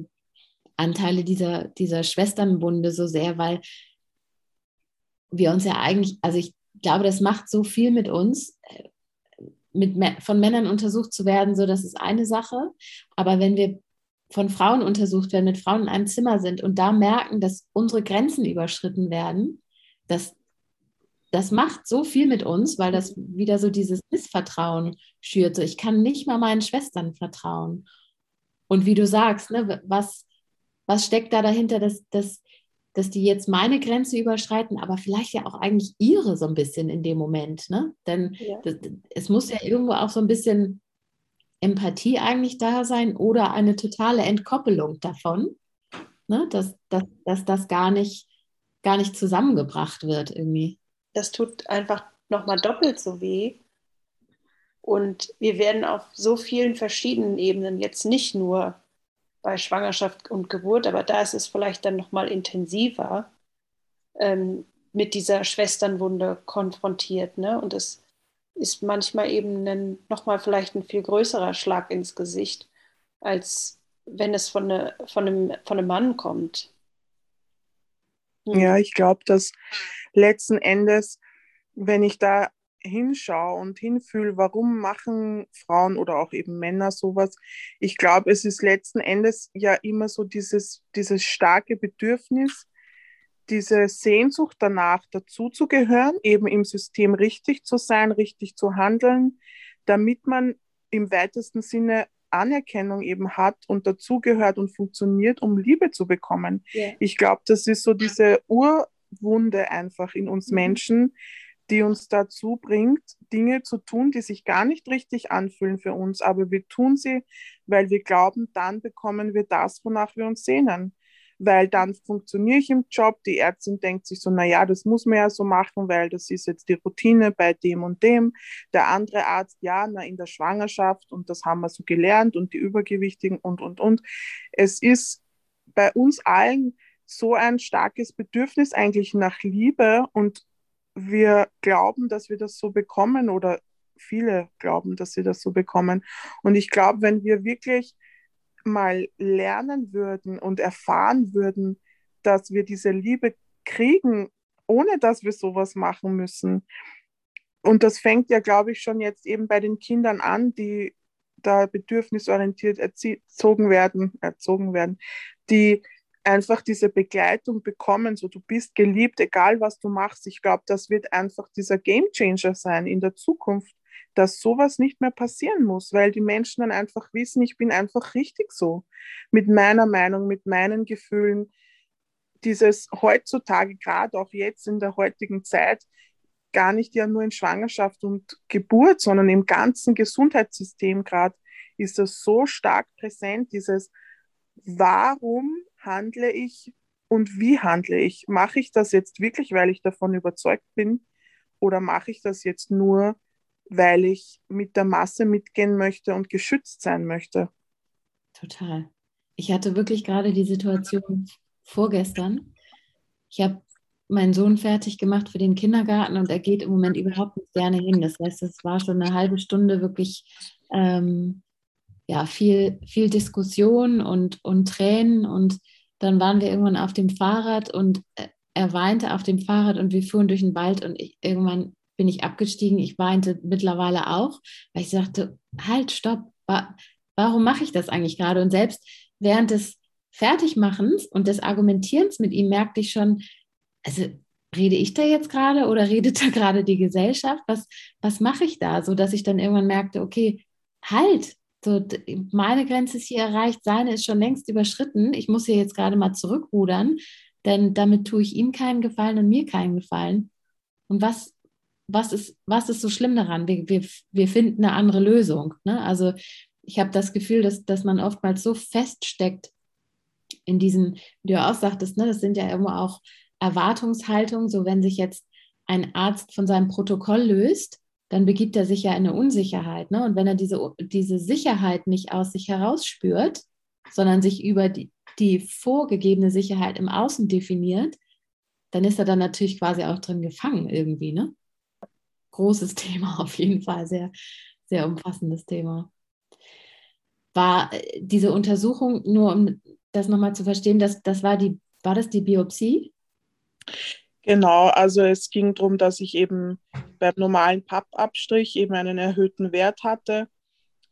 Anteile dieser, dieser Schwesternbunde so sehr, weil wir uns ja eigentlich, also ich glaube, das macht so viel mit uns, äh, mit, von Männern untersucht zu werden, so das ist eine Sache. Aber wenn wir von Frauen untersucht werden, mit Frauen in einem Zimmer sind und da merken, dass unsere Grenzen überschritten werden, dass das macht so viel mit uns, weil das wieder so dieses Missvertrauen schürt. So, ich kann nicht mal meinen Schwestern vertrauen. Und wie du sagst, ne, was, was steckt da dahinter, dass, dass, dass die jetzt meine Grenze überschreiten, aber vielleicht ja auch eigentlich ihre so ein bisschen in dem Moment. Ne? Denn ja. das, es muss ja irgendwo auch so ein bisschen Empathie eigentlich da sein oder eine totale Entkoppelung davon, ne? dass, dass, dass das gar nicht, gar nicht zusammengebracht wird irgendwie das tut einfach nochmal doppelt so weh. Und wir werden auf so vielen verschiedenen Ebenen, jetzt nicht nur bei Schwangerschaft und Geburt, aber da ist es vielleicht dann nochmal intensiver, ähm, mit dieser Schwesternwunde konfrontiert. Ne? Und es ist manchmal eben nochmal vielleicht ein viel größerer Schlag ins Gesicht, als wenn es von, eine, von, einem, von einem Mann kommt. Hm. Ja, ich glaube, dass letzten Endes, wenn ich da hinschaue und hinfühle, warum machen Frauen oder auch eben Männer sowas, ich glaube, es ist letzten Endes ja immer so dieses, dieses starke Bedürfnis, diese Sehnsucht danach dazuzugehören, eben im System richtig zu sein, richtig zu handeln, damit man im weitesten Sinne Anerkennung eben hat und dazugehört und funktioniert, um Liebe zu bekommen. Yeah. Ich glaube, das ist so diese Urwunde einfach in uns mhm. Menschen, die uns dazu bringt, Dinge zu tun, die sich gar nicht richtig anfühlen für uns, aber wir tun sie, weil wir glauben, dann bekommen wir das, wonach wir uns sehnen weil dann funktioniere ich im Job. Die Ärztin denkt sich so, naja, das muss man ja so machen, weil das ist jetzt die Routine bei dem und dem. Der andere Arzt, ja, na, in der Schwangerschaft und das haben wir so gelernt und die Übergewichtigen und, und, und. Es ist bei uns allen so ein starkes Bedürfnis eigentlich nach Liebe und wir glauben, dass wir das so bekommen oder viele glauben, dass sie das so bekommen. Und ich glaube, wenn wir wirklich mal lernen würden und erfahren würden, dass wir diese Liebe kriegen, ohne dass wir sowas machen müssen, und das fängt ja, glaube ich, schon jetzt eben bei den Kindern an, die da bedürfnisorientiert erzogen werden, erzogen werden, die einfach diese Begleitung bekommen, so du bist geliebt, egal was du machst. Ich glaube, das wird einfach dieser Gamechanger sein in der Zukunft, dass sowas nicht mehr passieren muss, weil die Menschen dann einfach wissen, ich bin einfach richtig so, mit meiner Meinung, mit meinen Gefühlen. Dieses heutzutage, gerade auch jetzt in der heutigen Zeit, gar nicht ja nur in Schwangerschaft und Geburt, sondern im ganzen Gesundheitssystem gerade ist das so stark präsent, dieses warum handle ich und wie handle ich? Mache ich das jetzt wirklich, weil ich davon überzeugt bin oder mache ich das jetzt nur, weil ich mit der Masse mitgehen möchte und geschützt sein möchte? Total. Ich hatte wirklich gerade die Situation vorgestern. Ich habe meinen Sohn fertig gemacht für den Kindergarten und er geht im Moment überhaupt nicht gerne hin. Das heißt, es war schon eine halbe Stunde wirklich ähm, ja, viel, viel Diskussion und, und Tränen und dann waren wir irgendwann auf dem Fahrrad und äh, er weinte auf dem Fahrrad und wir fuhren durch den Wald und ich, irgendwann bin ich abgestiegen. Ich weinte mittlerweile auch, weil ich sagte, halt, stopp, wa warum mache ich das eigentlich gerade? Und selbst während des Fertigmachens und des Argumentierens mit ihm merkte ich schon, also rede ich da jetzt gerade oder redet da gerade die Gesellschaft? Was, was mache ich da? So dass ich dann irgendwann merkte, okay, halt, so, meine Grenze ist hier erreicht, seine ist schon längst überschritten. Ich muss hier jetzt gerade mal zurückrudern, denn damit tue ich ihm keinen Gefallen und mir keinen Gefallen. Und was, was, ist, was ist so schlimm daran? Wir, wir, wir finden eine andere Lösung. Ne? Also ich habe das Gefühl, dass, dass man oftmals so feststeckt in diesen, wie du auch sagtest, ne, das sind ja immer auch Erwartungshaltungen, so wenn sich jetzt ein Arzt von seinem Protokoll löst, dann begibt er sich ja in eine Unsicherheit. Ne? Und wenn er diese, diese Sicherheit nicht aus sich heraus spürt, sondern sich über die, die vorgegebene Sicherheit im Außen definiert, dann ist er dann natürlich quasi auch drin gefangen irgendwie. Ne? Großes Thema auf jeden Fall, sehr, sehr umfassendes Thema. War äh, diese Untersuchung, nur um das nochmal zu verstehen, das, das war, die, war das die Biopsie? Genau, also es ging darum, dass ich eben beim normalen Pappabstrich eben einen erhöhten Wert hatte.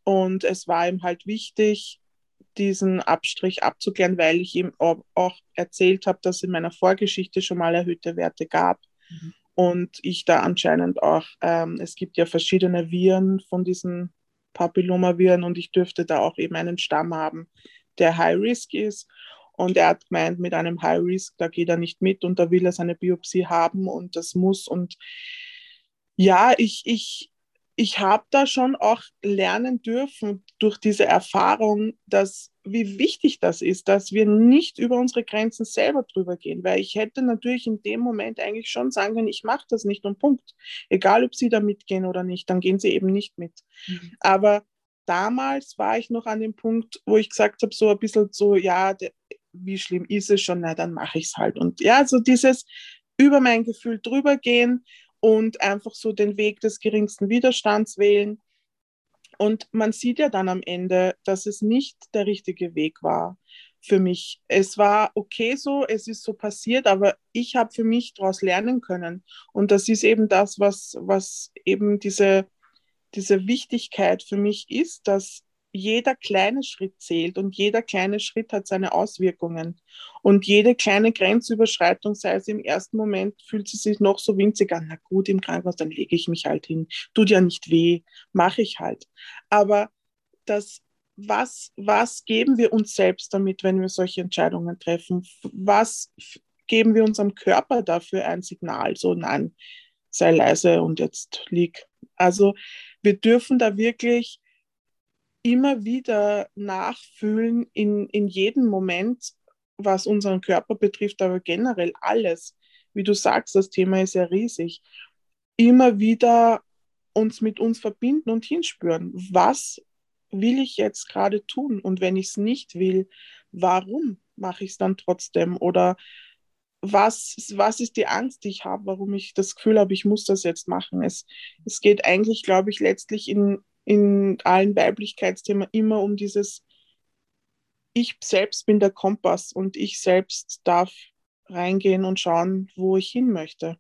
Und es war ihm halt wichtig, diesen Abstrich abzuklären, weil ich ihm auch erzählt habe, dass es in meiner Vorgeschichte schon mal erhöhte Werte gab. Mhm. Und ich da anscheinend auch, ähm, es gibt ja verschiedene Viren von diesen Papillomaviren und ich dürfte da auch eben einen Stamm haben, der High Risk ist. Und er hat gemeint, mit einem High Risk, da geht er nicht mit und da will er seine Biopsie haben und das muss. Und ja, ich, ich, ich habe da schon auch lernen dürfen durch diese Erfahrung, dass wie wichtig das ist, dass wir nicht über unsere Grenzen selber drüber gehen, weil ich hätte natürlich in dem Moment eigentlich schon sagen können, ich mache das nicht und Punkt. Egal, ob sie da mitgehen oder nicht, dann gehen sie eben nicht mit. Mhm. Aber damals war ich noch an dem Punkt, wo ich gesagt habe, so ein bisschen so, ja, der, wie schlimm ist es schon, na, dann mache ich es halt. Und ja, so dieses über mein Gefühl drüber gehen und einfach so den Weg des geringsten Widerstands wählen. Und man sieht ja dann am Ende, dass es nicht der richtige Weg war für mich. Es war okay so, es ist so passiert, aber ich habe für mich daraus lernen können. Und das ist eben das, was, was eben diese, diese Wichtigkeit für mich ist, dass jeder kleine Schritt zählt und jeder kleine Schritt hat seine Auswirkungen. Und jede kleine Grenzüberschreitung, sei es im ersten Moment, fühlt sie sich noch so winzig an. Na gut, im Krankenhaus, dann lege ich mich halt hin. Tut ja nicht weh, mache ich halt. Aber das, was, was geben wir uns selbst damit, wenn wir solche Entscheidungen treffen? Was geben wir unserem Körper dafür ein Signal? So, nein, sei leise und jetzt lieg. Also wir dürfen da wirklich immer wieder nachfühlen in, in jedem Moment, was unseren Körper betrifft, aber generell alles. Wie du sagst, das Thema ist ja riesig. Immer wieder uns mit uns verbinden und hinspüren, was will ich jetzt gerade tun? Und wenn ich es nicht will, warum mache ich es dann trotzdem? Oder was, was ist die Angst, die ich habe, warum ich das Gefühl habe, ich muss das jetzt machen? Es, es geht eigentlich, glaube ich, letztlich in, in allen Weiblichkeitsthemen immer um dieses, ich selbst bin der Kompass und ich selbst darf reingehen und schauen, wo ich hin möchte.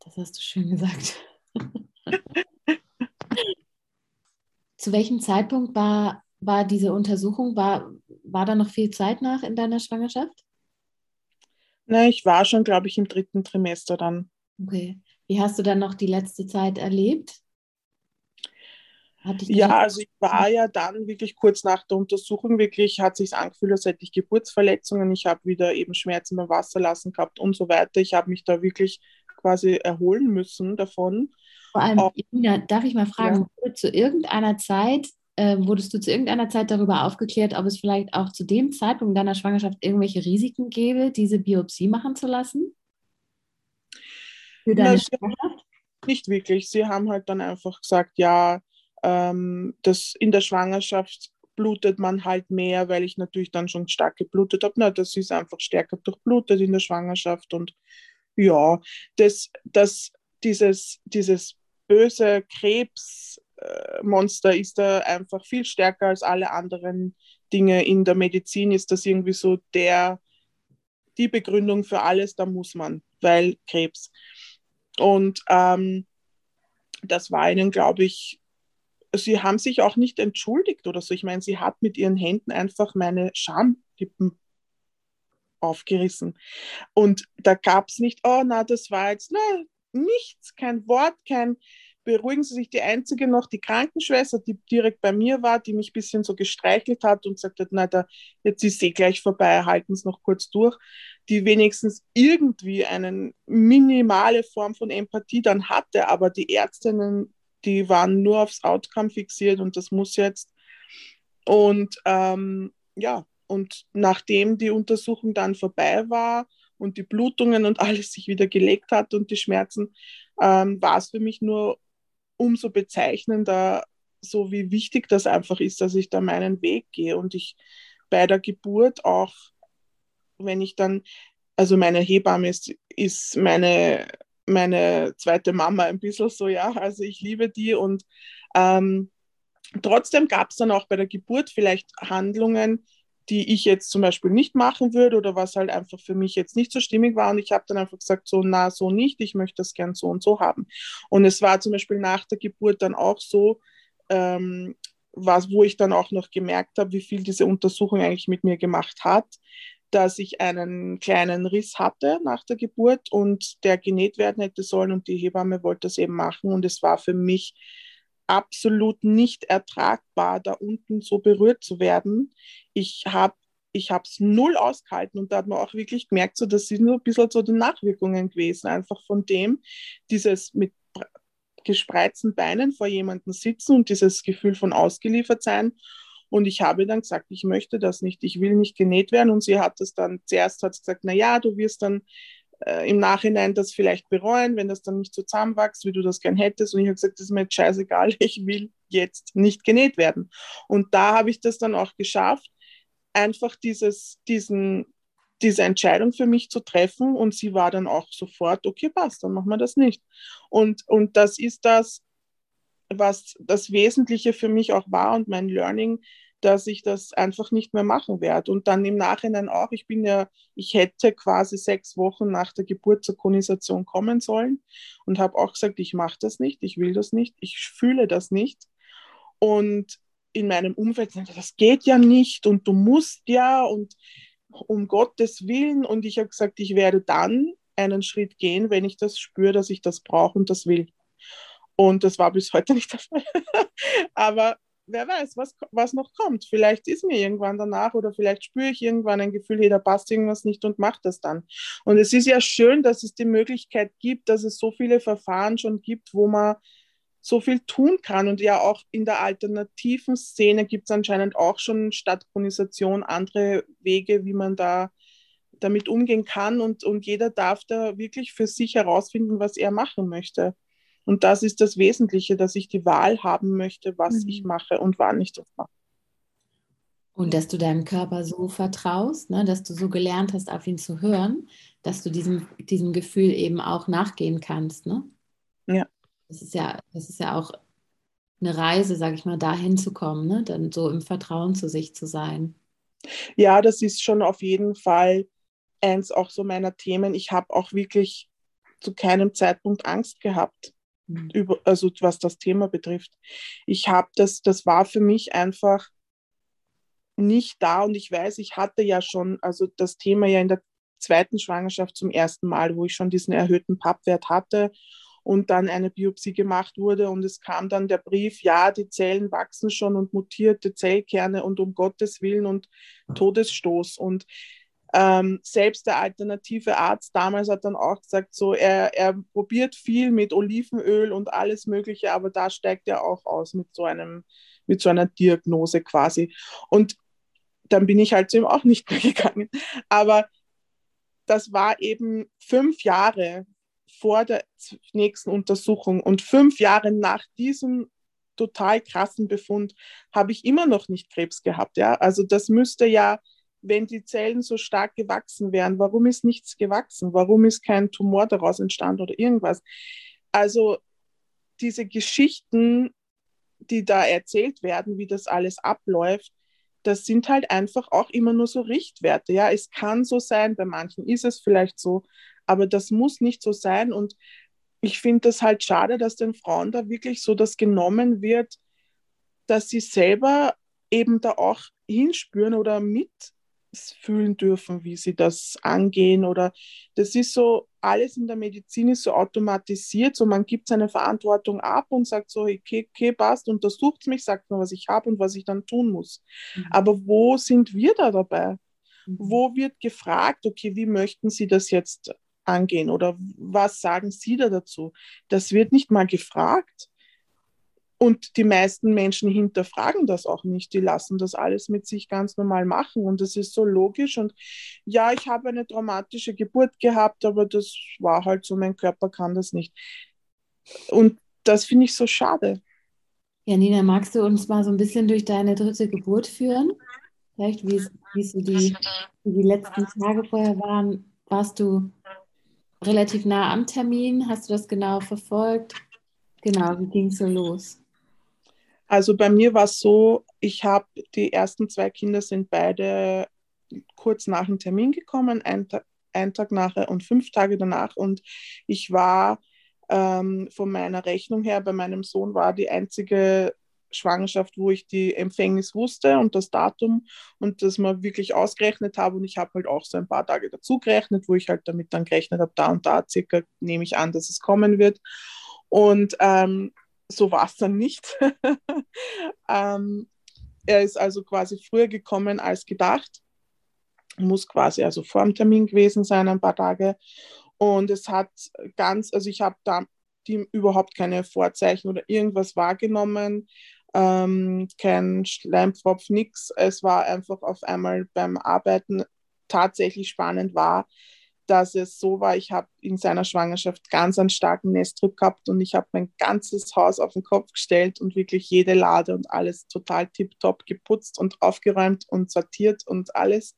Das hast du schön gesagt. Zu welchem Zeitpunkt war, war diese Untersuchung? War, war da noch viel Zeit nach in deiner Schwangerschaft? Nein, ich war schon, glaube ich, im dritten Trimester dann. Okay. Wie hast du dann noch die letzte Zeit erlebt? Ja, also ich war ja dann wirklich kurz nach der Untersuchung, wirklich hat sich angefühlt, als hätte ich Geburtsverletzungen. Ich habe wieder eben Schmerzen beim Wasserlassen gehabt und so weiter. Ich habe mich da wirklich quasi erholen müssen davon. Vor allem, Auch, Ina, darf ich mal fragen, ja. zu irgendeiner Zeit, äh, wurdest du zu irgendeiner Zeit darüber aufgeklärt, ob es vielleicht auch zu dem Zeitpunkt deiner Schwangerschaft irgendwelche Risiken gäbe, diese Biopsie machen zu lassen? Für deine Na, Schwangerschaft? Nicht wirklich. Sie haben halt dann einfach gesagt, ja, ähm, das in der Schwangerschaft blutet man halt mehr, weil ich natürlich dann schon stark geblutet habe. Na, das ist einfach stärker durchblutet in der Schwangerschaft. Und ja, das, das, dieses, dieses böse Krebsmonster ist da einfach viel stärker als alle anderen Dinge in der Medizin. Ist das irgendwie so der, die Begründung für alles, da muss man, weil Krebs. Und ähm, das war ihnen, glaube ich, sie haben sich auch nicht entschuldigt oder so. Ich meine, sie hat mit ihren Händen einfach meine Schamlippen aufgerissen. Und da gab es nicht, oh, na, das war jetzt, na, nichts, kein Wort, kein, beruhigen Sie sich, die einzige noch, die Krankenschwester, die direkt bei mir war, die mich ein bisschen so gestreichelt hat und gesagt hat, na, da, jetzt ist sie gleich vorbei, halten es noch kurz durch, die wenigstens irgendwie eine minimale Form von Empathie dann hatte, aber die Ärztinnen die waren nur aufs Outcome fixiert und das muss jetzt. Und ähm, ja, und nachdem die Untersuchung dann vorbei war und die Blutungen und alles sich wieder gelegt hat und die Schmerzen, ähm, war es für mich nur umso bezeichnender, so wie wichtig das einfach ist, dass ich da meinen Weg gehe und ich bei der Geburt auch, wenn ich dann, also meine Hebamme ist, ist meine meine zweite Mama ein bisschen so, ja. Also ich liebe die und ähm, trotzdem gab es dann auch bei der Geburt vielleicht Handlungen, die ich jetzt zum Beispiel nicht machen würde oder was halt einfach für mich jetzt nicht so stimmig war. Und ich habe dann einfach gesagt, so, na, so nicht, ich möchte das gern so und so haben. Und es war zum Beispiel nach der Geburt dann auch so, ähm, was, wo ich dann auch noch gemerkt habe, wie viel diese Untersuchung eigentlich mit mir gemacht hat, dass ich einen kleinen Riss hatte nach der Geburt und der genäht werden hätte sollen und die Hebamme wollte das eben machen und es war für mich absolut nicht ertragbar, da unten so berührt zu werden. Ich habe ich habe es null ausgehalten und da hat man auch wirklich gemerkt, so, das sind nur ein bisschen so die Nachwirkungen gewesen, einfach von dem, dieses mit gespreizten Beinen vor jemandem sitzen und dieses Gefühl von ausgeliefert sein und ich habe dann gesagt, ich möchte das nicht, ich will nicht genäht werden. Und sie hat es dann, zuerst hat gesagt, na ja, du wirst dann äh, im Nachhinein das vielleicht bereuen, wenn das dann nicht so zusammenwächst, wie du das gern hättest. Und ich habe gesagt, das ist mir jetzt scheißegal, ich will jetzt nicht genäht werden. Und da habe ich das dann auch geschafft, einfach dieses, diesen, diese Entscheidung für mich zu treffen. Und sie war dann auch sofort, okay, passt, dann machen wir das nicht. Und, und das ist das, was das Wesentliche für mich auch war und mein Learning, dass ich das einfach nicht mehr machen werde. Und dann im Nachhinein auch, ich bin ja, ich hätte quasi sechs Wochen nach der Geburt zur Konisation kommen sollen und habe auch gesagt, ich mache das nicht, ich will das nicht, ich fühle das nicht. Und in meinem Umfeld, das geht ja nicht und du musst ja und um Gottes Willen. Und ich habe gesagt, ich werde dann einen Schritt gehen, wenn ich das spüre, dass ich das brauche und das will. Und das war bis heute nicht der Fall. Aber wer weiß, was, was noch kommt. Vielleicht ist mir irgendwann danach oder vielleicht spüre ich irgendwann ein Gefühl, hey, da passt irgendwas nicht und mache das dann. Und es ist ja schön, dass es die Möglichkeit gibt, dass es so viele Verfahren schon gibt, wo man so viel tun kann. Und ja, auch in der alternativen Szene gibt es anscheinend auch schon statt Chronisation andere Wege, wie man da damit umgehen kann. Und, und jeder darf da wirklich für sich herausfinden, was er machen möchte. Und das ist das Wesentliche, dass ich die Wahl haben möchte, was mhm. ich mache und wann ich das mache. Und dass du deinem Körper so vertraust, ne, dass du so gelernt hast, auf ihn zu hören, dass du diesem, diesem Gefühl eben auch nachgehen kannst. Ne? Ja. Das ist ja, das ist ja auch eine Reise, sage ich mal, dahin zu kommen, ne? dann so im Vertrauen zu sich zu sein. Ja, das ist schon auf jeden Fall eins auch so meiner Themen. Ich habe auch wirklich zu keinem Zeitpunkt Angst gehabt mhm. über, also was das Thema betrifft. Ich habe das, das war für mich einfach nicht da und ich weiß, ich hatte ja schon, also das Thema ja in der zweiten Schwangerschaft zum ersten Mal, wo ich schon diesen erhöhten Pappwert hatte und dann eine Biopsie gemacht wurde und es kam dann der Brief, ja, die Zellen wachsen schon und mutierte Zellkerne und um Gottes Willen und Todesstoß und ähm, selbst der alternative Arzt damals hat dann auch gesagt, so er, er probiert viel mit Olivenöl und alles Mögliche, aber da steigt er auch aus mit so einem, mit so einer Diagnose quasi. Und dann bin ich halt zu ihm auch nicht mehr gegangen. Aber das war eben fünf Jahre vor der nächsten Untersuchung und fünf Jahre nach diesem total krassen Befund habe ich immer noch nicht Krebs gehabt. Ja? Also das müsste ja wenn die Zellen so stark gewachsen wären, warum ist nichts gewachsen? Warum ist kein Tumor daraus entstanden oder irgendwas? Also diese Geschichten, die da erzählt werden, wie das alles abläuft, das sind halt einfach auch immer nur so Richtwerte. Ja, es kann so sein, bei manchen ist es vielleicht so, aber das muss nicht so sein. Und ich finde das halt schade, dass den Frauen da wirklich so das genommen wird, dass sie selber eben da auch hinspüren oder mit fühlen dürfen, wie sie das angehen oder das ist so, alles in der Medizin ist so automatisiert, so man gibt seine Verantwortung ab und sagt so, okay, okay passt, untersucht mich, sagt mir, was ich habe und was ich dann tun muss. Mhm. Aber wo sind wir da dabei? Mhm. Wo wird gefragt, okay, wie möchten Sie das jetzt angehen oder was sagen Sie da dazu? Das wird nicht mal gefragt. Und die meisten Menschen hinterfragen das auch nicht. Die lassen das alles mit sich ganz normal machen. Und das ist so logisch. Und ja, ich habe eine traumatische Geburt gehabt, aber das war halt so, mein Körper kann das nicht. Und das finde ich so schade. Ja, Nina, magst du uns mal so ein bisschen durch deine dritte Geburt führen? Vielleicht, wie, wie so die, wie die letzten Tage vorher waren. Warst du relativ nah am Termin? Hast du das genau verfolgt? Genau, wie ging es so los? Also bei mir war es so, ich habe die ersten zwei Kinder sind beide kurz nach dem Termin gekommen, ein, ein Tag nachher und fünf Tage danach. Und ich war ähm, von meiner Rechnung her, bei meinem Sohn war die einzige Schwangerschaft, wo ich die Empfängnis wusste und das Datum und das mal wirklich ausgerechnet habe. Und ich habe halt auch so ein paar Tage dazu gerechnet, wo ich halt damit dann gerechnet habe, da und da circa nehme ich an, dass es kommen wird. Und ähm, so war es dann nicht. ähm, er ist also quasi früher gekommen als gedacht, muss quasi also vor dem Termin gewesen sein, ein paar Tage. Und es hat ganz, also ich habe da die, überhaupt keine Vorzeichen oder irgendwas wahrgenommen, ähm, kein Schleimpfropf, nichts. Es war einfach auf einmal beim Arbeiten tatsächlich spannend war, dass es so war, ich habe in seiner Schwangerschaft ganz einen starken Nesstrip gehabt und ich habe mein ganzes Haus auf den Kopf gestellt und wirklich jede Lade und alles total tiptop geputzt und aufgeräumt und sortiert und alles.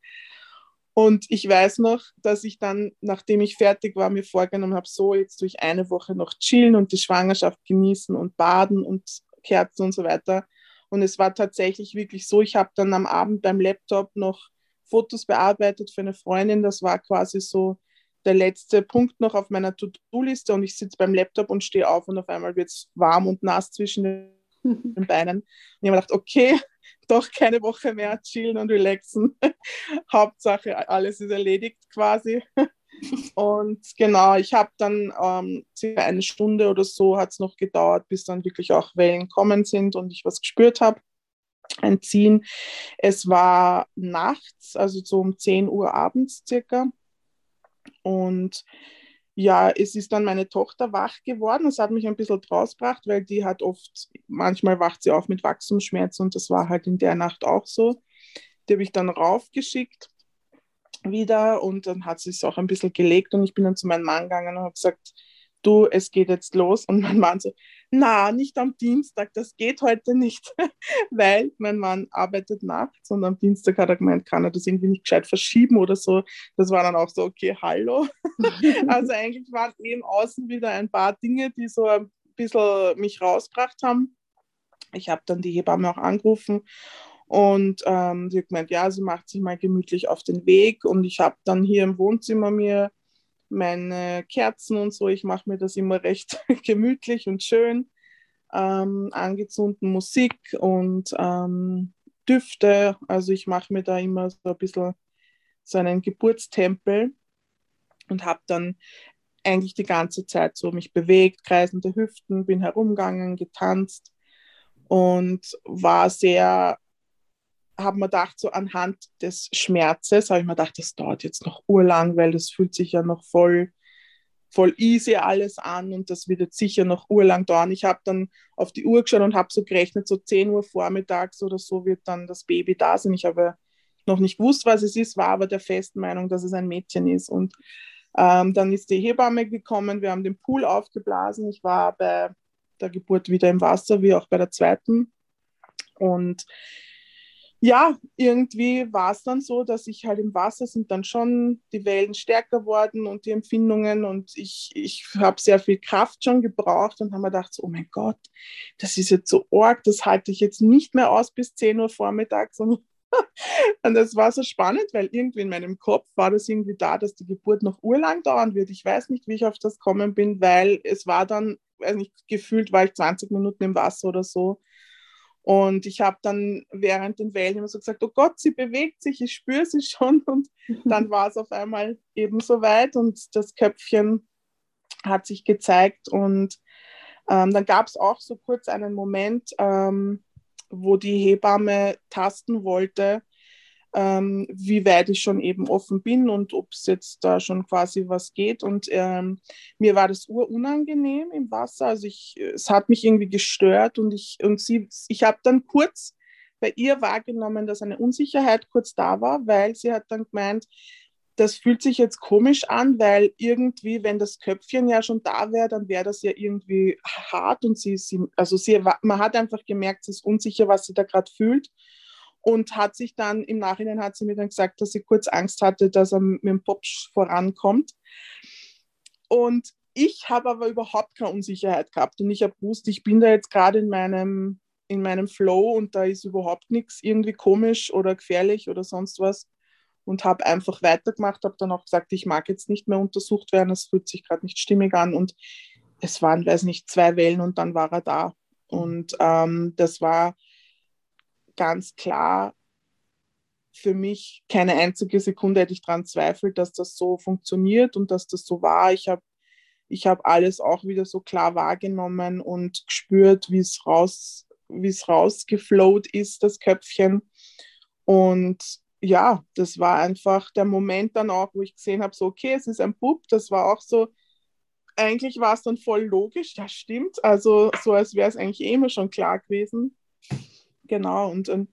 Und ich weiß noch, dass ich dann, nachdem ich fertig war, mir vorgenommen habe, so jetzt durch eine Woche noch chillen und die Schwangerschaft genießen und baden und Kerzen und so weiter. Und es war tatsächlich wirklich so, ich habe dann am Abend beim Laptop noch Fotos bearbeitet für eine Freundin. Das war quasi so der letzte Punkt noch auf meiner To-Do-Liste und ich sitze beim Laptop und stehe auf und auf einmal wird es warm und nass zwischen den Beinen. Und ich habe gedacht, okay, doch keine Woche mehr chillen und relaxen. Hauptsache, alles ist erledigt quasi. und genau, ich habe dann ähm, circa eine Stunde oder so hat es noch gedauert, bis dann wirklich auch Wellen kommen sind und ich was gespürt habe ein Ziehen. Es war nachts, also so um 10 Uhr abends circa. Und ja, es ist dann meine Tochter wach geworden. Das hat mich ein bisschen rausgebracht, weil die hat oft, manchmal wacht sie auf mit Wachstumsschmerzen und das war halt in der Nacht auch so. Die habe ich dann raufgeschickt wieder und dann hat sie es auch ein bisschen gelegt und ich bin dann zu meinem Mann gegangen und habe gesagt, du, es geht jetzt los. Und mein Mann so, na, nicht am Dienstag, das geht heute nicht, weil mein Mann arbeitet nachts und am Dienstag hat er gemeint, kann er das irgendwie nicht gescheit verschieben oder so. Das war dann auch so, okay, hallo. also eigentlich waren eben außen wieder ein paar Dinge, die so ein bisschen mich rausgebracht haben. Ich habe dann die Hebamme auch angerufen und ähm, sie hat gemeint, ja, sie macht sich mal gemütlich auf den Weg und ich habe dann hier im Wohnzimmer mir meine Kerzen und so. Ich mache mir das immer recht gemütlich und schön. Ähm, angezündeten Musik und ähm, Düfte. Also ich mache mir da immer so ein bisschen so einen Geburtstempel und habe dann eigentlich die ganze Zeit so mich bewegt, kreisende Hüften, bin herumgegangen, getanzt und war sehr, habe mir gedacht, so anhand des Schmerzes, habe ich mir gedacht, das dauert jetzt noch urlang, weil das fühlt sich ja noch voll, voll easy alles an und das wird jetzt sicher noch urlang dauern. Ich habe dann auf die Uhr geschaut und habe so gerechnet, so 10 Uhr vormittags oder so wird dann das Baby da sein. Ich habe noch nicht gewusst, was es ist, war aber der festen Meinung, dass es ein Mädchen ist. Und ähm, dann ist die Hebamme gekommen, wir haben den Pool aufgeblasen. Ich war bei der Geburt wieder im Wasser, wie auch bei der zweiten. Und ja, irgendwie war es dann so, dass ich halt im Wasser sind dann schon die Wellen stärker worden und die Empfindungen und ich, ich habe sehr viel Kraft schon gebraucht und habe mir gedacht, oh mein Gott, das ist jetzt so arg, das halte ich jetzt nicht mehr aus bis 10 Uhr vormittags und und das war so spannend, weil irgendwie in meinem Kopf war das irgendwie da, dass die Geburt noch urlang dauern wird. Ich weiß nicht, wie ich auf das kommen bin, weil es war dann, weiß nicht, gefühlt war ich 20 Minuten im Wasser oder so. Und ich habe dann während den Wellen immer so gesagt, oh Gott, sie bewegt sich, ich spüre sie schon. Und dann war es auf einmal eben so weit und das Köpfchen hat sich gezeigt. Und ähm, dann gab es auch so kurz einen Moment, ähm, wo die Hebamme tasten wollte, ähm, wie weit ich schon eben offen bin und ob es jetzt da schon quasi was geht. Und ähm, mir war das urunangenehm im Wasser. Also ich, es hat mich irgendwie gestört und ich, und sie, ich habe dann kurz bei ihr wahrgenommen, dass eine Unsicherheit kurz da war, weil sie hat dann gemeint, das fühlt sich jetzt komisch an, weil irgendwie, wenn das Köpfchen ja schon da wäre, dann wäre das ja irgendwie hart und sie, sie also sie, man hat einfach gemerkt, sie ist unsicher, was sie da gerade fühlt und hat sich dann, im Nachhinein hat sie mir dann gesagt, dass sie kurz Angst hatte, dass er mit dem Popsch vorankommt. Und ich habe aber überhaupt keine Unsicherheit gehabt und ich habe gewusst, ich bin da jetzt gerade in meinem, in meinem Flow und da ist überhaupt nichts irgendwie komisch oder gefährlich oder sonst was und habe einfach weitergemacht, habe dann auch gesagt, ich mag jetzt nicht mehr untersucht werden, es fühlt sich gerade nicht stimmig an und es waren, weiß nicht, zwei Wellen und dann war er da. Und ähm, das war ganz klar für mich keine einzige Sekunde hätte ich daran zweifelt, dass das so funktioniert und dass das so war. Ich habe ich hab alles auch wieder so klar wahrgenommen und gespürt, wie es raus, wie es rausgeflowt ist, das Köpfchen. Und ja, das war einfach der Moment dann auch, wo ich gesehen habe, so, okay, es ist ein Bub. Das war auch so, eigentlich war es dann voll logisch, ja, stimmt. Also so, als wäre es eigentlich eh immer schon klar gewesen. Genau, und, und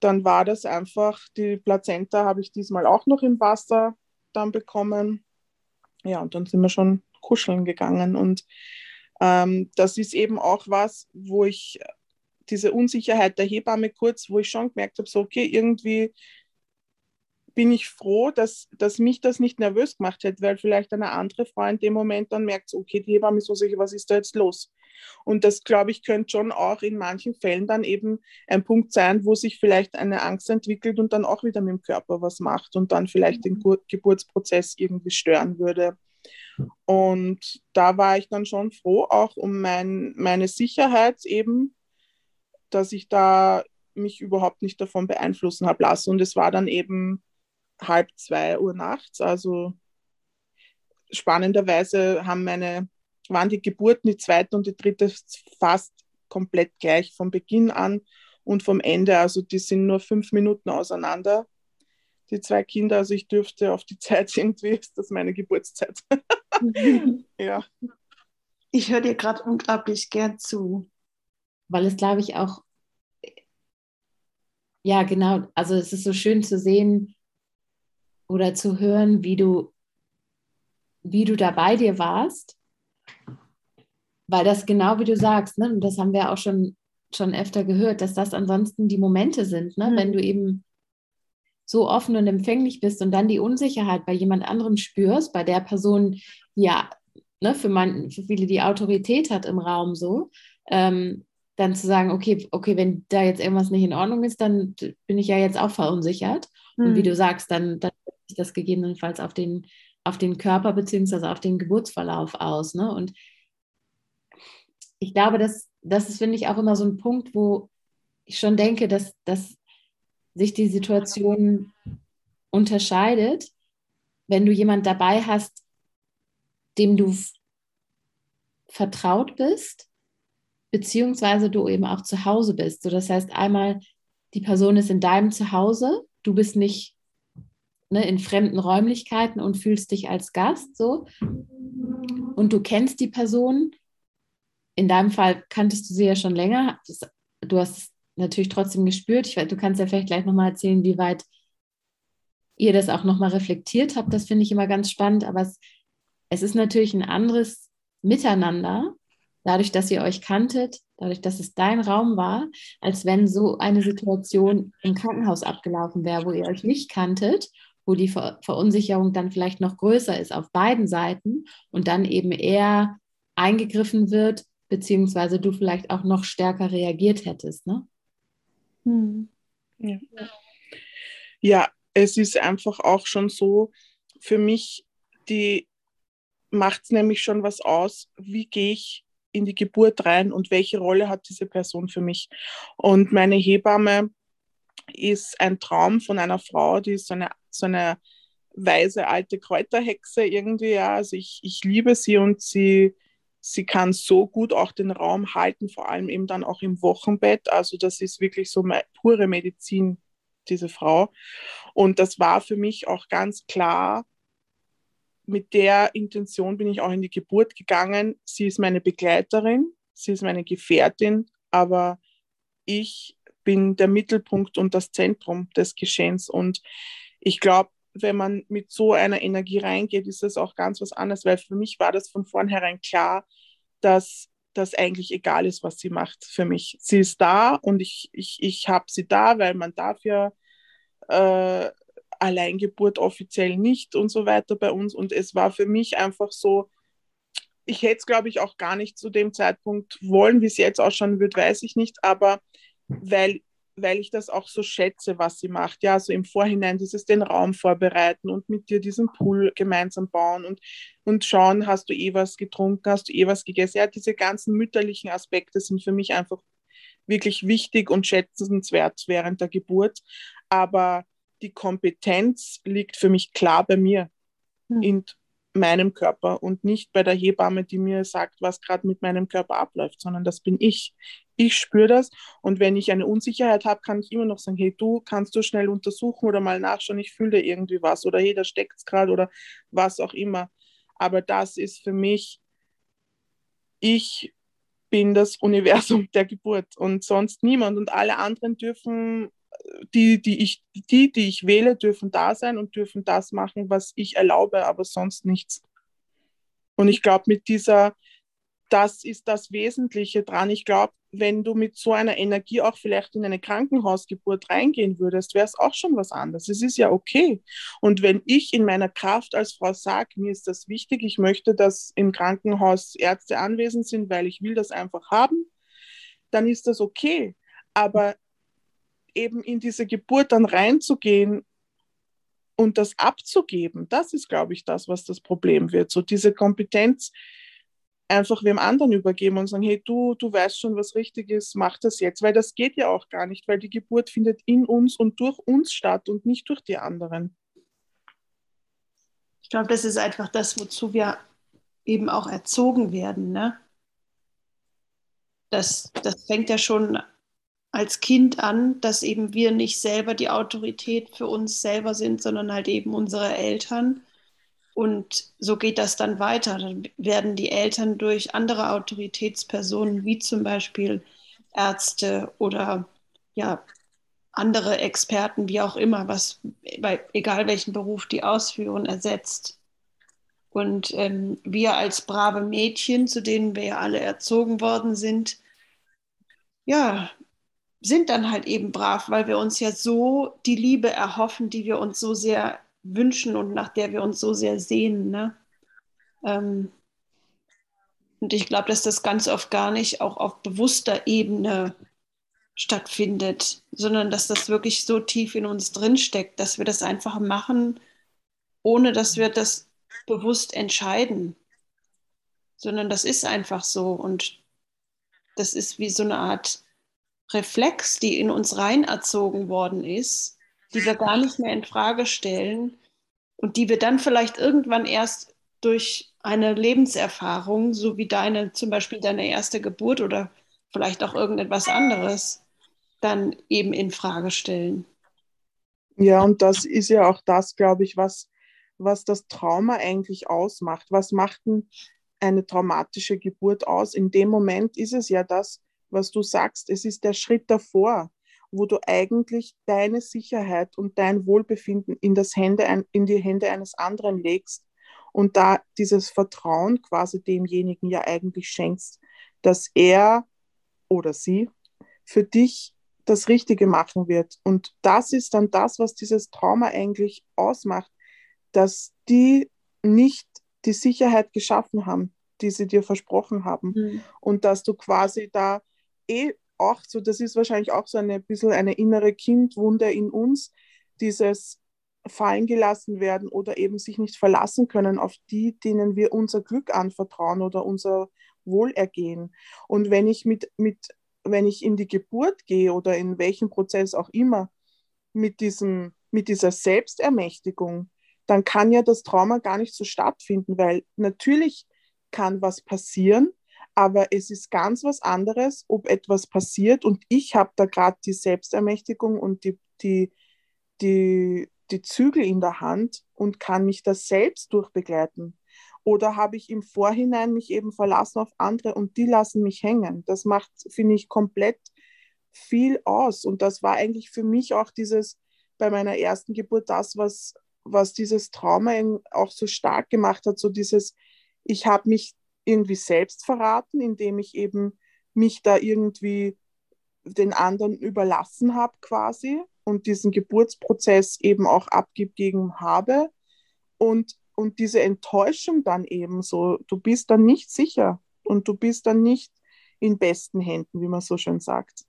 dann war das einfach, die Plazenta habe ich diesmal auch noch im Wasser dann bekommen. Ja, und dann sind wir schon kuscheln gegangen. Und ähm, das ist eben auch was, wo ich diese Unsicherheit der Hebamme kurz, wo ich schon gemerkt habe, so okay, irgendwie bin ich froh, dass, dass mich das nicht nervös gemacht hat, weil vielleicht eine andere Frau in dem Moment dann merkt, okay, die Hebamme ist so sicher, was ist da jetzt los? Und das, glaube ich, könnte schon auch in manchen Fällen dann eben ein Punkt sein, wo sich vielleicht eine Angst entwickelt und dann auch wieder mit dem Körper was macht und dann vielleicht den mhm. Geburtsprozess irgendwie stören würde. Und da war ich dann schon froh, auch um mein, meine Sicherheit eben, dass ich da mich überhaupt nicht davon beeinflussen habe lassen. Und es war dann eben halb zwei Uhr nachts. Also spannenderweise haben meine, waren die Geburten, die zweite und die dritte fast komplett gleich vom Beginn an und vom Ende. Also die sind nur fünf Minuten auseinander, die zwei Kinder. Also ich dürfte auf die Zeit irgendwie, ist das meine Geburtszeit. ja. Ich höre dir gerade unglaublich gern zu weil es, glaube ich, auch, ja, genau, also es ist so schön zu sehen oder zu hören, wie du, wie du da bei dir warst, weil das genau wie du sagst, ne, und das haben wir auch schon, schon öfter gehört, dass das ansonsten die Momente sind, ne, mhm. wenn du eben so offen und empfänglich bist und dann die Unsicherheit bei jemand anderem spürst, bei der Person, ja, ne, für, man, für viele die Autorität hat im Raum so, ähm, dann zu sagen, okay, okay, wenn da jetzt irgendwas nicht in Ordnung ist, dann bin ich ja jetzt auch verunsichert. Mhm. Und wie hm. du sagst, dann, dann ich das gegebenenfalls auf den auf den Körper beziehungsweise auf den Geburtsverlauf aus. Ne? Und ich glaube, dass das ist, finde ich, auch immer so ein Punkt, wo ich schon denke, dass, dass sich die Situation unterscheidet, wenn du jemand dabei hast, dem du vertraut bist, beziehungsweise du eben auch zu Hause bist. So, das heißt, einmal die Person ist in deinem Zuhause, du bist nicht ne, in fremden Räumlichkeiten und fühlst dich als Gast so. Und du kennst die Person. In deinem Fall kanntest du sie ja schon länger. Du hast natürlich trotzdem gespürt. Ich, du kannst ja vielleicht gleich nochmal erzählen, wie weit ihr das auch nochmal reflektiert habt. Das finde ich immer ganz spannend. Aber es, es ist natürlich ein anderes Miteinander, dadurch, dass ihr euch kanntet, dadurch, dass es dein Raum war, als wenn so eine Situation im Krankenhaus abgelaufen wäre, wo ihr euch nicht kanntet, wo die Ver Verunsicherung dann vielleicht noch größer ist auf beiden Seiten und dann eben eher eingegriffen wird, beziehungsweise du vielleicht auch noch stärker reagiert hättest. Ne? Hm. Ja. ja, es ist einfach auch schon so, für mich, die macht es nämlich schon was aus, wie gehe ich in die Geburt rein und welche Rolle hat diese Person für mich. Und meine Hebamme ist ein Traum von einer Frau, die ist so eine, so eine weise alte Kräuterhexe irgendwie. Ja. Also ich, ich liebe sie und sie, sie kann so gut auch den Raum halten, vor allem eben dann auch im Wochenbett. Also das ist wirklich so pure Medizin, diese Frau. Und das war für mich auch ganz klar, mit der Intention bin ich auch in die Geburt gegangen. Sie ist meine Begleiterin, sie ist meine Gefährtin, aber ich bin der Mittelpunkt und das Zentrum des Geschehens. Und ich glaube, wenn man mit so einer Energie reingeht, ist es auch ganz was anderes, weil für mich war das von vornherein klar, dass das eigentlich egal ist, was sie macht für mich. Sie ist da und ich, ich, ich habe sie da, weil man darf ja äh, Alleingeburt offiziell nicht und so weiter bei uns. Und es war für mich einfach so, ich hätte es, glaube ich, auch gar nicht zu dem Zeitpunkt wollen, wie es jetzt ausschauen wird, weiß ich nicht, aber weil, weil ich das auch so schätze, was sie macht. Ja, so im Vorhinein dieses den Raum vorbereiten und mit dir diesen Pool gemeinsam bauen und, und schauen, hast du eh was getrunken, hast du eh was gegessen. Ja, diese ganzen mütterlichen Aspekte sind für mich einfach wirklich wichtig und schätzenswert während der Geburt. Aber die Kompetenz liegt für mich klar bei mir hm. in meinem Körper und nicht bei der Hebamme, die mir sagt, was gerade mit meinem Körper abläuft, sondern das bin ich. Ich spüre das und wenn ich eine Unsicherheit habe, kann ich immer noch sagen, hey, du kannst du schnell untersuchen oder mal nachschauen, ich fühle da irgendwie was oder hey, da steckt es gerade oder was auch immer. Aber das ist für mich, ich bin das Universum der Geburt und sonst niemand und alle anderen dürfen die, die, ich, die, die ich wähle, dürfen da sein und dürfen das machen, was ich erlaube, aber sonst nichts. Und ich glaube, mit dieser, das ist das Wesentliche dran. Ich glaube, wenn du mit so einer Energie auch vielleicht in eine Krankenhausgeburt reingehen würdest, wäre es auch schon was anderes. Es ist ja okay. Und wenn ich in meiner Kraft als Frau sage, mir ist das wichtig, ich möchte, dass im Krankenhaus Ärzte anwesend sind, weil ich will das einfach haben, dann ist das okay. Aber eben in diese Geburt dann reinzugehen und das abzugeben, das ist, glaube ich, das, was das Problem wird. So diese Kompetenz einfach wem anderen übergeben und sagen, hey, du, du weißt schon, was richtig ist, mach das jetzt, weil das geht ja auch gar nicht, weil die Geburt findet in uns und durch uns statt und nicht durch die anderen. Ich glaube, das ist einfach das, wozu wir eben auch erzogen werden. Ne? Das, das fängt ja schon als Kind an, dass eben wir nicht selber die Autorität für uns selber sind, sondern halt eben unsere Eltern. Und so geht das dann weiter. Dann werden die Eltern durch andere Autoritätspersonen, wie zum Beispiel Ärzte oder ja, andere Experten, wie auch immer, was bei egal welchen Beruf die ausführen, ersetzt. Und ähm, wir als brave Mädchen, zu denen wir ja alle erzogen worden sind, ja, sind dann halt eben brav, weil wir uns ja so die Liebe erhoffen, die wir uns so sehr wünschen und nach der wir uns so sehr sehnen. Ne? Ähm, und ich glaube, dass das ganz oft gar nicht auch auf bewusster Ebene stattfindet, sondern dass das wirklich so tief in uns drin steckt, dass wir das einfach machen, ohne dass wir das bewusst entscheiden, sondern das ist einfach so und das ist wie so eine Art Reflex, die in uns rein erzogen worden ist, die wir gar nicht mehr in Frage stellen und die wir dann vielleicht irgendwann erst durch eine Lebenserfahrung, so wie deine, zum Beispiel deine erste Geburt oder vielleicht auch irgendetwas anderes, dann eben in Frage stellen. Ja, und das ist ja auch das, glaube ich, was, was das Trauma eigentlich ausmacht. Was macht denn eine traumatische Geburt aus? In dem Moment ist es ja das, was du sagst. Es ist der Schritt davor, wo du eigentlich deine Sicherheit und dein Wohlbefinden in, das Hände, in die Hände eines anderen legst und da dieses Vertrauen quasi demjenigen ja eigentlich schenkst, dass er oder sie für dich das Richtige machen wird. Und das ist dann das, was dieses Trauma eigentlich ausmacht, dass die nicht die Sicherheit geschaffen haben, die sie dir versprochen haben. Mhm. Und dass du quasi da eh auch so, das ist wahrscheinlich auch so ein bisschen eine innere Kindwunde in uns, dieses fallen gelassen werden oder eben sich nicht verlassen können auf die, denen wir unser Glück anvertrauen oder unser Wohlergehen. Und wenn ich mit, mit wenn ich in die Geburt gehe oder in welchem Prozess auch immer, mit, diesem, mit dieser Selbstermächtigung, dann kann ja das Trauma gar nicht so stattfinden, weil natürlich kann was passieren, aber es ist ganz was anderes, ob etwas passiert und ich habe da gerade die Selbstermächtigung und die, die, die, die Zügel in der Hand und kann mich da selbst durchbegleiten. Oder habe ich im Vorhinein mich eben verlassen auf andere und die lassen mich hängen? Das macht, finde ich, komplett viel aus. Und das war eigentlich für mich auch dieses, bei meiner ersten Geburt, das, was, was dieses Trauma auch so stark gemacht hat, so dieses, ich habe mich irgendwie selbst verraten, indem ich eben mich da irgendwie den anderen überlassen habe quasi und diesen Geburtsprozess eben auch abgegeben habe. Und und diese Enttäuschung dann eben so, du bist dann nicht sicher und du bist dann nicht in besten Händen, wie man so schön sagt.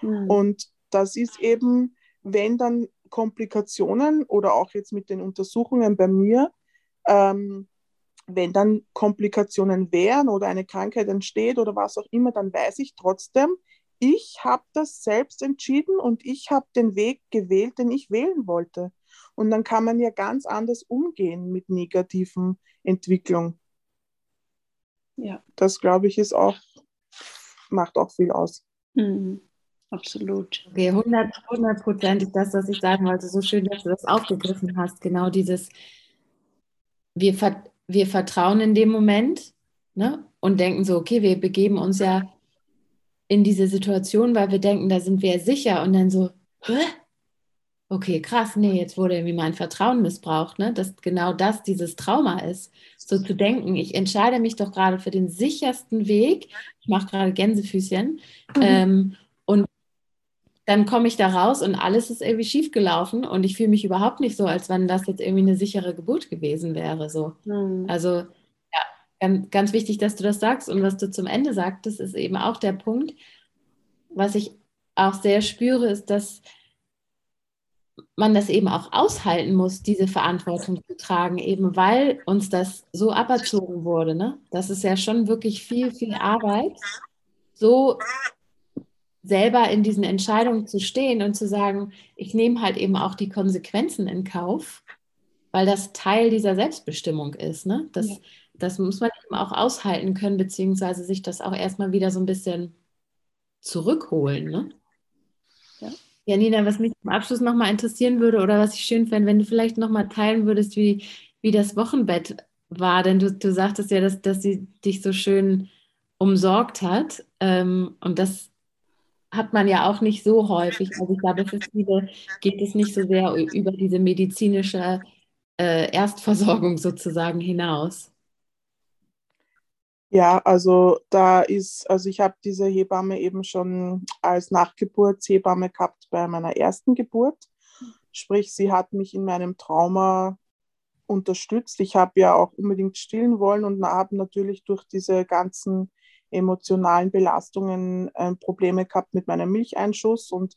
Mhm. Und das ist eben, wenn dann Komplikationen oder auch jetzt mit den Untersuchungen bei mir, ähm, wenn dann Komplikationen wären oder eine Krankheit entsteht oder was auch immer, dann weiß ich trotzdem, ich habe das selbst entschieden und ich habe den Weg gewählt, den ich wählen wollte. Und dann kann man ja ganz anders umgehen mit negativen Entwicklung. Ja. Das, glaube ich, ist auch, macht auch viel aus. Mhm. Absolut. Okay, 100 Prozent ist das, was ich sagen wollte. So schön, dass du das aufgegriffen hast. Genau dieses, wir, wir vertrauen in dem Moment ne? und denken so, okay, wir begeben uns ja in diese Situation, weil wir denken, da sind wir sicher. Und dann so, Hä? okay, krass, nee, jetzt wurde irgendwie mein Vertrauen missbraucht, ne? dass genau das dieses Trauma ist. So zu denken, ich entscheide mich doch gerade für den sichersten Weg, ich mache gerade Gänsefüßchen, mhm. ähm, dann komme ich da raus und alles ist irgendwie schiefgelaufen und ich fühle mich überhaupt nicht so, als wenn das jetzt irgendwie eine sichere Geburt gewesen wäre. So. Mhm. Also ja, ganz, ganz wichtig, dass du das sagst und was du zum Ende sagtest, ist eben auch der Punkt, was ich auch sehr spüre, ist, dass man das eben auch aushalten muss, diese Verantwortung zu tragen, eben weil uns das so aberzogen wurde. Ne? Das ist ja schon wirklich viel, viel Arbeit, so selber in diesen Entscheidungen zu stehen und zu sagen, ich nehme halt eben auch die Konsequenzen in Kauf, weil das Teil dieser Selbstbestimmung ist. Ne? Das, ja. das muss man eben auch aushalten können, beziehungsweise sich das auch erstmal wieder so ein bisschen zurückholen. Ne? Ja, Nina, was mich zum Abschluss nochmal interessieren würde oder was ich schön fände, wenn du vielleicht nochmal teilen würdest, wie, wie das Wochenbett war. Denn du, du sagtest ja, dass, dass sie dich so schön umsorgt hat. Ähm, und das hat man ja auch nicht so häufig. Also ich glaube, für viele geht es nicht so sehr über diese medizinische äh, Erstversorgung sozusagen hinaus. Ja, also da ist, also ich habe diese Hebamme eben schon als Nachgeburtshebamme gehabt bei meiner ersten Geburt. Sprich, sie hat mich in meinem Trauma unterstützt. Ich habe ja auch unbedingt stillen wollen und habe natürlich durch diese ganzen emotionalen Belastungen äh, Probleme gehabt mit meinem Milcheinschuss und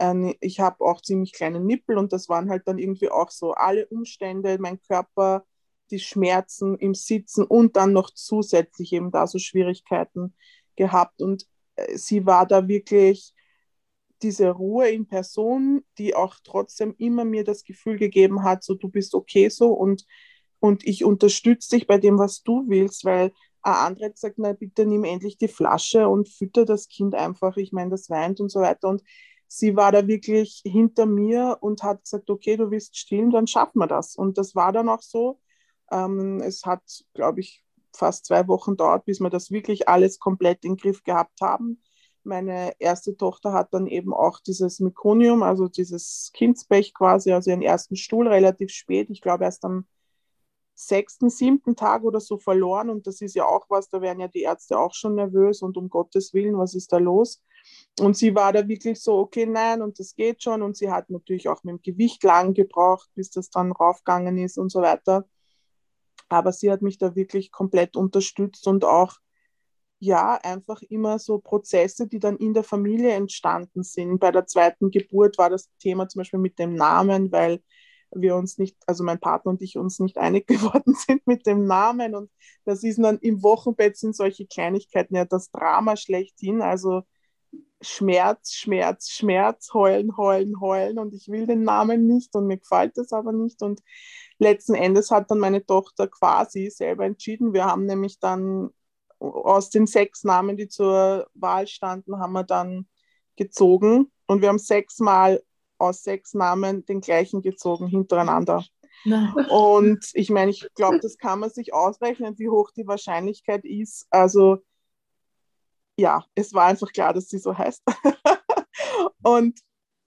äh, ich habe auch ziemlich kleine Nippel und das waren halt dann irgendwie auch so alle Umstände, mein Körper die Schmerzen im Sitzen und dann noch zusätzlich eben da so Schwierigkeiten gehabt. Und äh, sie war da wirklich diese Ruhe in Person, die auch trotzdem immer mir das Gefühl gegeben hat, so du bist okay so und, und ich unterstütze dich bei dem, was du willst, weil ein anderer hat gesagt, na bitte nimm endlich die Flasche und fütter das Kind einfach, ich meine, das weint und so weiter. Und sie war da wirklich hinter mir und hat gesagt, okay, du willst stillen, dann schaffen wir das. Und das war dann auch so. Ähm, es hat, glaube ich, fast zwei Wochen dauert, bis wir das wirklich alles komplett in den Griff gehabt haben. Meine erste Tochter hat dann eben auch dieses Mekonium, also dieses Kindspech quasi, also ihren ersten Stuhl relativ spät, ich glaube erst am sechsten, siebten Tag oder so verloren. Und das ist ja auch was, da werden ja die Ärzte auch schon nervös und um Gottes Willen, was ist da los? Und sie war da wirklich so, okay, nein, und das geht schon. Und sie hat natürlich auch mit dem Gewicht lang gebraucht, bis das dann raufgegangen ist und so weiter. Aber sie hat mich da wirklich komplett unterstützt und auch ja, einfach immer so Prozesse, die dann in der Familie entstanden sind. Bei der zweiten Geburt war das Thema zum Beispiel mit dem Namen, weil wir uns nicht, also mein Partner und ich uns nicht einig geworden sind mit dem Namen. Und das ist dann im Wochenbett sind solche Kleinigkeiten ja das Drama schlechthin. Also Schmerz, Schmerz, Schmerz, heulen, heulen, heulen. Und ich will den Namen nicht und mir gefällt das aber nicht. Und letzten Endes hat dann meine Tochter quasi selber entschieden. Wir haben nämlich dann aus den sechs Namen, die zur Wahl standen, haben wir dann gezogen und wir haben sechsmal aus sechs Namen den gleichen gezogen hintereinander. Na. Und ich meine, ich glaube, das kann man sich ausrechnen, wie hoch die Wahrscheinlichkeit ist. Also ja, es war einfach klar, dass sie so heißt. und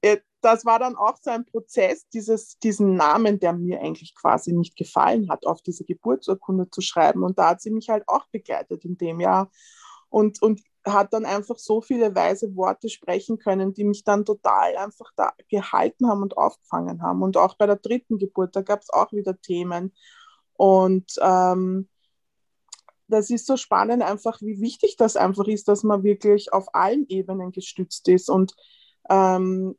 äh, das war dann auch so ein Prozess, dieses, diesen Namen, der mir eigentlich quasi nicht gefallen hat, auf diese Geburtsurkunde zu schreiben. Und da hat sie mich halt auch begleitet in dem Jahr. Und, und hat dann einfach so viele weise Worte sprechen können, die mich dann total einfach da gehalten haben und aufgefangen haben. Und auch bei der dritten Geburt, da gab es auch wieder Themen. Und ähm, das ist so spannend, einfach wie wichtig das einfach ist, dass man wirklich auf allen Ebenen gestützt ist. Und ähm,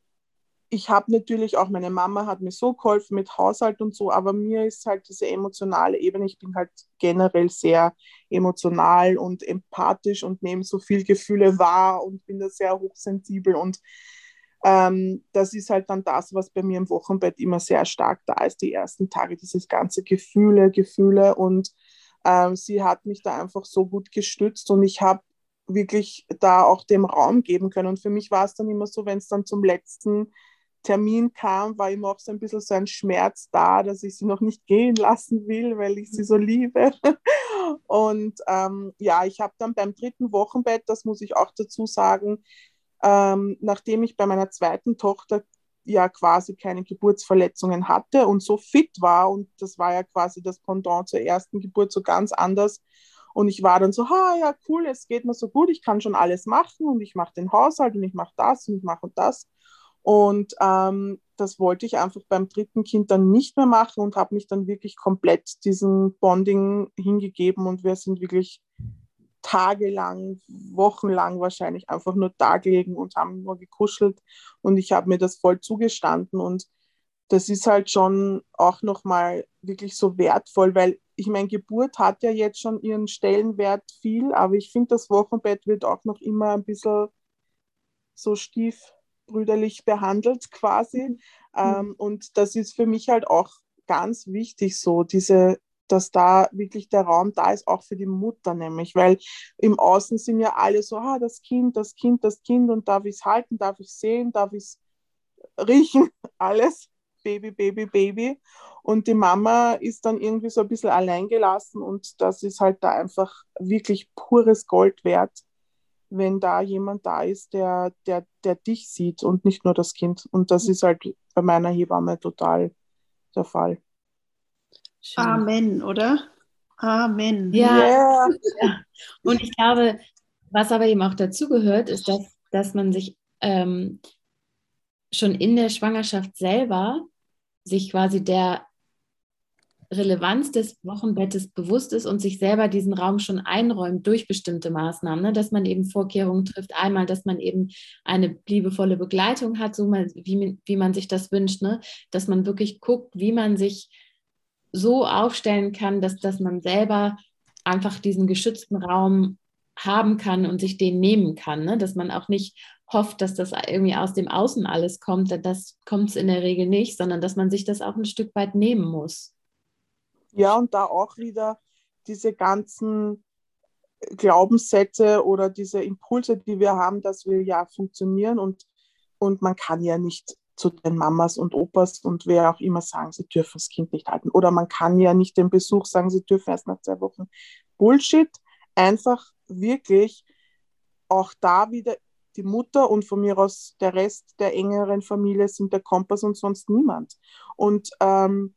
ich habe natürlich auch, meine Mama hat mir so geholfen mit Haushalt und so, aber mir ist halt diese emotionale Ebene, ich bin halt generell sehr emotional und empathisch und nehme so viel Gefühle wahr und bin da sehr hochsensibel und ähm, das ist halt dann das, was bei mir im Wochenbett immer sehr stark da ist, die ersten Tage, dieses ganze Gefühle, Gefühle und ähm, sie hat mich da einfach so gut gestützt und ich habe wirklich da auch dem Raum geben können. Und für mich war es dann immer so, wenn es dann zum letzten Termin kam, war immer auch so ein bisschen so ein Schmerz da, dass ich sie noch nicht gehen lassen will, weil ich sie so liebe. Und ähm, ja, ich habe dann beim dritten Wochenbett, das muss ich auch dazu sagen, ähm, nachdem ich bei meiner zweiten Tochter ja quasi keine Geburtsverletzungen hatte und so fit war und das war ja quasi das Pendant zur ersten Geburt so ganz anders. Und ich war dann so, ha, ja, cool, es geht mir so gut, ich kann schon alles machen und ich mache den Haushalt und ich mache das und ich mache das. Und ähm, das wollte ich einfach beim dritten Kind dann nicht mehr machen und habe mich dann wirklich komplett diesem Bonding hingegeben. Und wir sind wirklich tagelang, wochenlang wahrscheinlich einfach nur da gelegen und haben nur gekuschelt. Und ich habe mir das voll zugestanden. Und das ist halt schon auch nochmal wirklich so wertvoll, weil ich meine, Geburt hat ja jetzt schon ihren Stellenwert viel, aber ich finde, das Wochenbett wird auch noch immer ein bisschen so stief brüderlich behandelt quasi. Mhm. Ähm, und das ist für mich halt auch ganz wichtig so, diese, dass da wirklich der Raum da ist, auch für die Mutter nämlich, weil im Außen sind ja alle so, ah, das Kind, das Kind, das Kind und darf ich es halten, darf ich sehen, darf ich es riechen, alles, Baby, Baby, Baby. Und die Mama ist dann irgendwie so ein bisschen alleingelassen und das ist halt da einfach wirklich pures Gold wert, wenn da jemand da ist, der, der, der dich sieht und nicht nur das Kind. Und das ist halt bei meiner Hebamme total der Fall. Schön. Amen, oder? Amen. Ja. Yeah. ja. Und ich glaube, was aber eben auch dazugehört, ist, dass, dass man sich ähm, schon in der Schwangerschaft selber sich quasi der Relevanz des Wochenbettes bewusst ist und sich selber diesen Raum schon einräumt durch bestimmte Maßnahmen, ne? dass man eben Vorkehrungen trifft. Einmal, dass man eben eine liebevolle Begleitung hat, so mal, wie, wie man sich das wünscht, ne? dass man wirklich guckt, wie man sich so aufstellen kann, dass, dass man selber einfach diesen geschützten Raum haben kann und sich den nehmen kann. Ne? Dass man auch nicht hofft, dass das irgendwie aus dem Außen alles kommt. Das kommt es in der Regel nicht, sondern dass man sich das auch ein Stück weit nehmen muss. Ja, und da auch wieder diese ganzen Glaubenssätze oder diese Impulse, die wir haben, dass wir ja funktionieren und, und man kann ja nicht zu den Mamas und Opas und wer auch immer sagen, sie dürfen das Kind nicht halten. Oder man kann ja nicht den Besuch sagen, sie dürfen erst nach zwei Wochen. Bullshit. Einfach wirklich auch da wieder die Mutter und von mir aus der Rest der engeren Familie sind der Kompass und sonst niemand. Und ähm,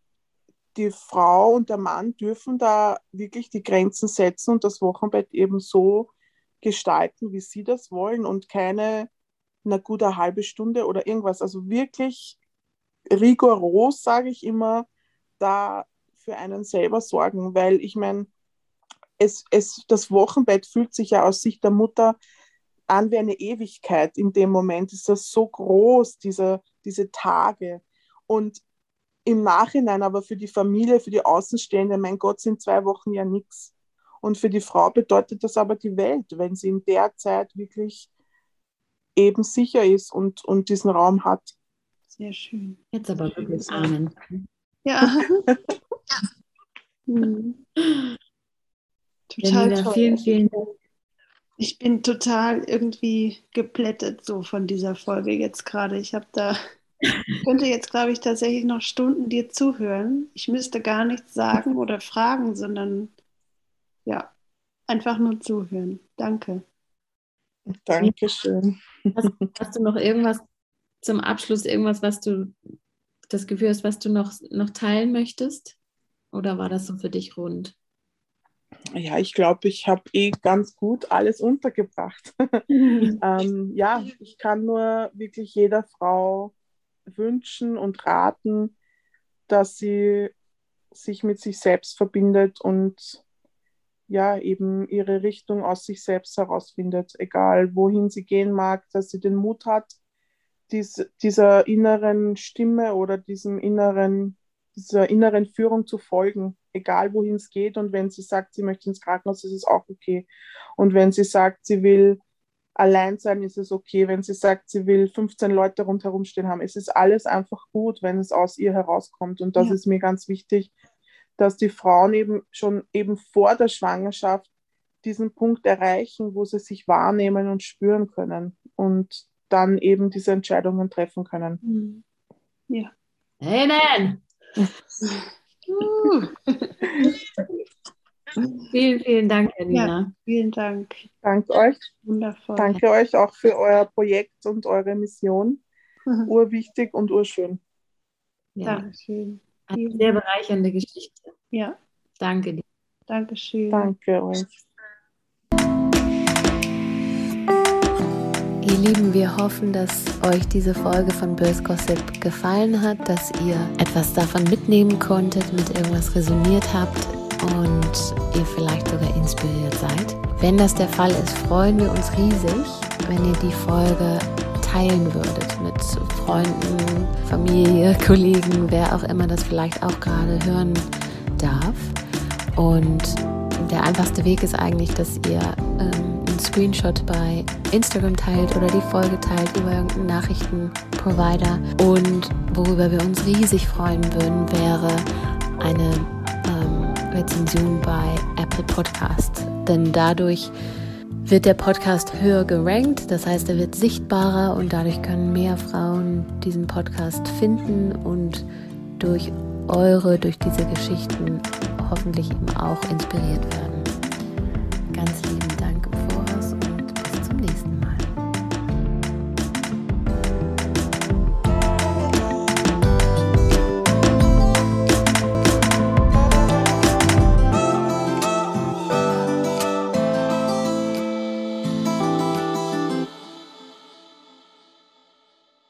die Frau und der Mann dürfen da wirklich die Grenzen setzen und das Wochenbett eben so gestalten, wie sie das wollen und keine eine gute halbe Stunde oder irgendwas. Also wirklich rigoros, sage ich immer, da für einen selber sorgen, weil ich meine, es, es, das Wochenbett fühlt sich ja aus Sicht der Mutter an wie eine Ewigkeit. In dem Moment ist das so groß, diese, diese Tage. Und im Nachhinein aber für die Familie, für die Außenstehende, mein Gott, sind zwei Wochen ja nichts. Und für die Frau bedeutet das aber die Welt, wenn sie in der Zeit wirklich eben sicher ist und, und diesen Raum hat. Sehr schön. Jetzt aber wirklich Amen. Ja. hm. Total Janina, toll. Vielen, vielen Dank. Ich bin total irgendwie geplättet so von dieser Folge jetzt gerade. Ich habe da könnte jetzt, glaube ich, tatsächlich noch Stunden dir zuhören. Ich müsste gar nichts sagen oder fragen, sondern ja, einfach nur zuhören. Danke. Dankeschön. Hast, hast du noch irgendwas zum Abschluss, irgendwas, was du das Gefühl hast, was du noch, noch teilen möchtest? Oder war das so für dich rund? Ja, ich glaube, ich habe eh ganz gut alles untergebracht. ähm, ja, ich kann nur wirklich jeder Frau wünschen und raten, dass sie sich mit sich selbst verbindet und ja, eben ihre Richtung aus sich selbst herausfindet, egal wohin sie gehen mag, dass sie den Mut hat, dies, dieser inneren Stimme oder diesem inneren, dieser inneren Führung zu folgen, egal wohin es geht. Und wenn sie sagt, sie möchte ins Krankenhaus, ist es auch okay. Und wenn sie sagt, sie will allein sein, ist es okay. Wenn sie sagt, sie will 15 Leute rundherum stehen haben, es ist alles einfach gut, wenn es aus ihr herauskommt. Und das ja. ist mir ganz wichtig, dass die Frauen eben schon eben vor der Schwangerschaft diesen Punkt erreichen, wo sie sich wahrnehmen und spüren können und dann eben diese Entscheidungen treffen können. Mhm. Ja. Amen. vielen, vielen Dank, Elina. Ja, vielen Dank. Danke euch. Wundervoll. Danke euch auch für euer Projekt und eure Mission. Mhm. Urwichtig und urschön. Ja. Dankeschön. Eine sehr bereichernde Geschichte. Ja. Danke dir. Dankeschön. Danke euch. Ihr Lieben, wir hoffen, dass euch diese Folge von Börs Gossip gefallen hat, dass ihr etwas davon mitnehmen konntet, mit irgendwas resoniert habt und ihr vielleicht sogar inspiriert seid. Wenn das der Fall ist, freuen wir uns riesig, wenn ihr die Folge teilen würdet mit Freunden, Familie, Kollegen, wer auch immer das vielleicht auch gerade hören darf. Und der einfachste Weg ist eigentlich, dass ihr ähm, einen Screenshot bei Instagram teilt oder die Folge teilt über irgendeinen Nachrichtenprovider. Und worüber wir uns riesig freuen würden, wäre eine Rezension bei Apple Podcast. Denn dadurch wird der Podcast höher gerankt, das heißt, er wird sichtbarer und dadurch können mehr Frauen diesen Podcast finden und durch eure, durch diese Geschichten hoffentlich eben auch inspiriert werden. Ganz lieben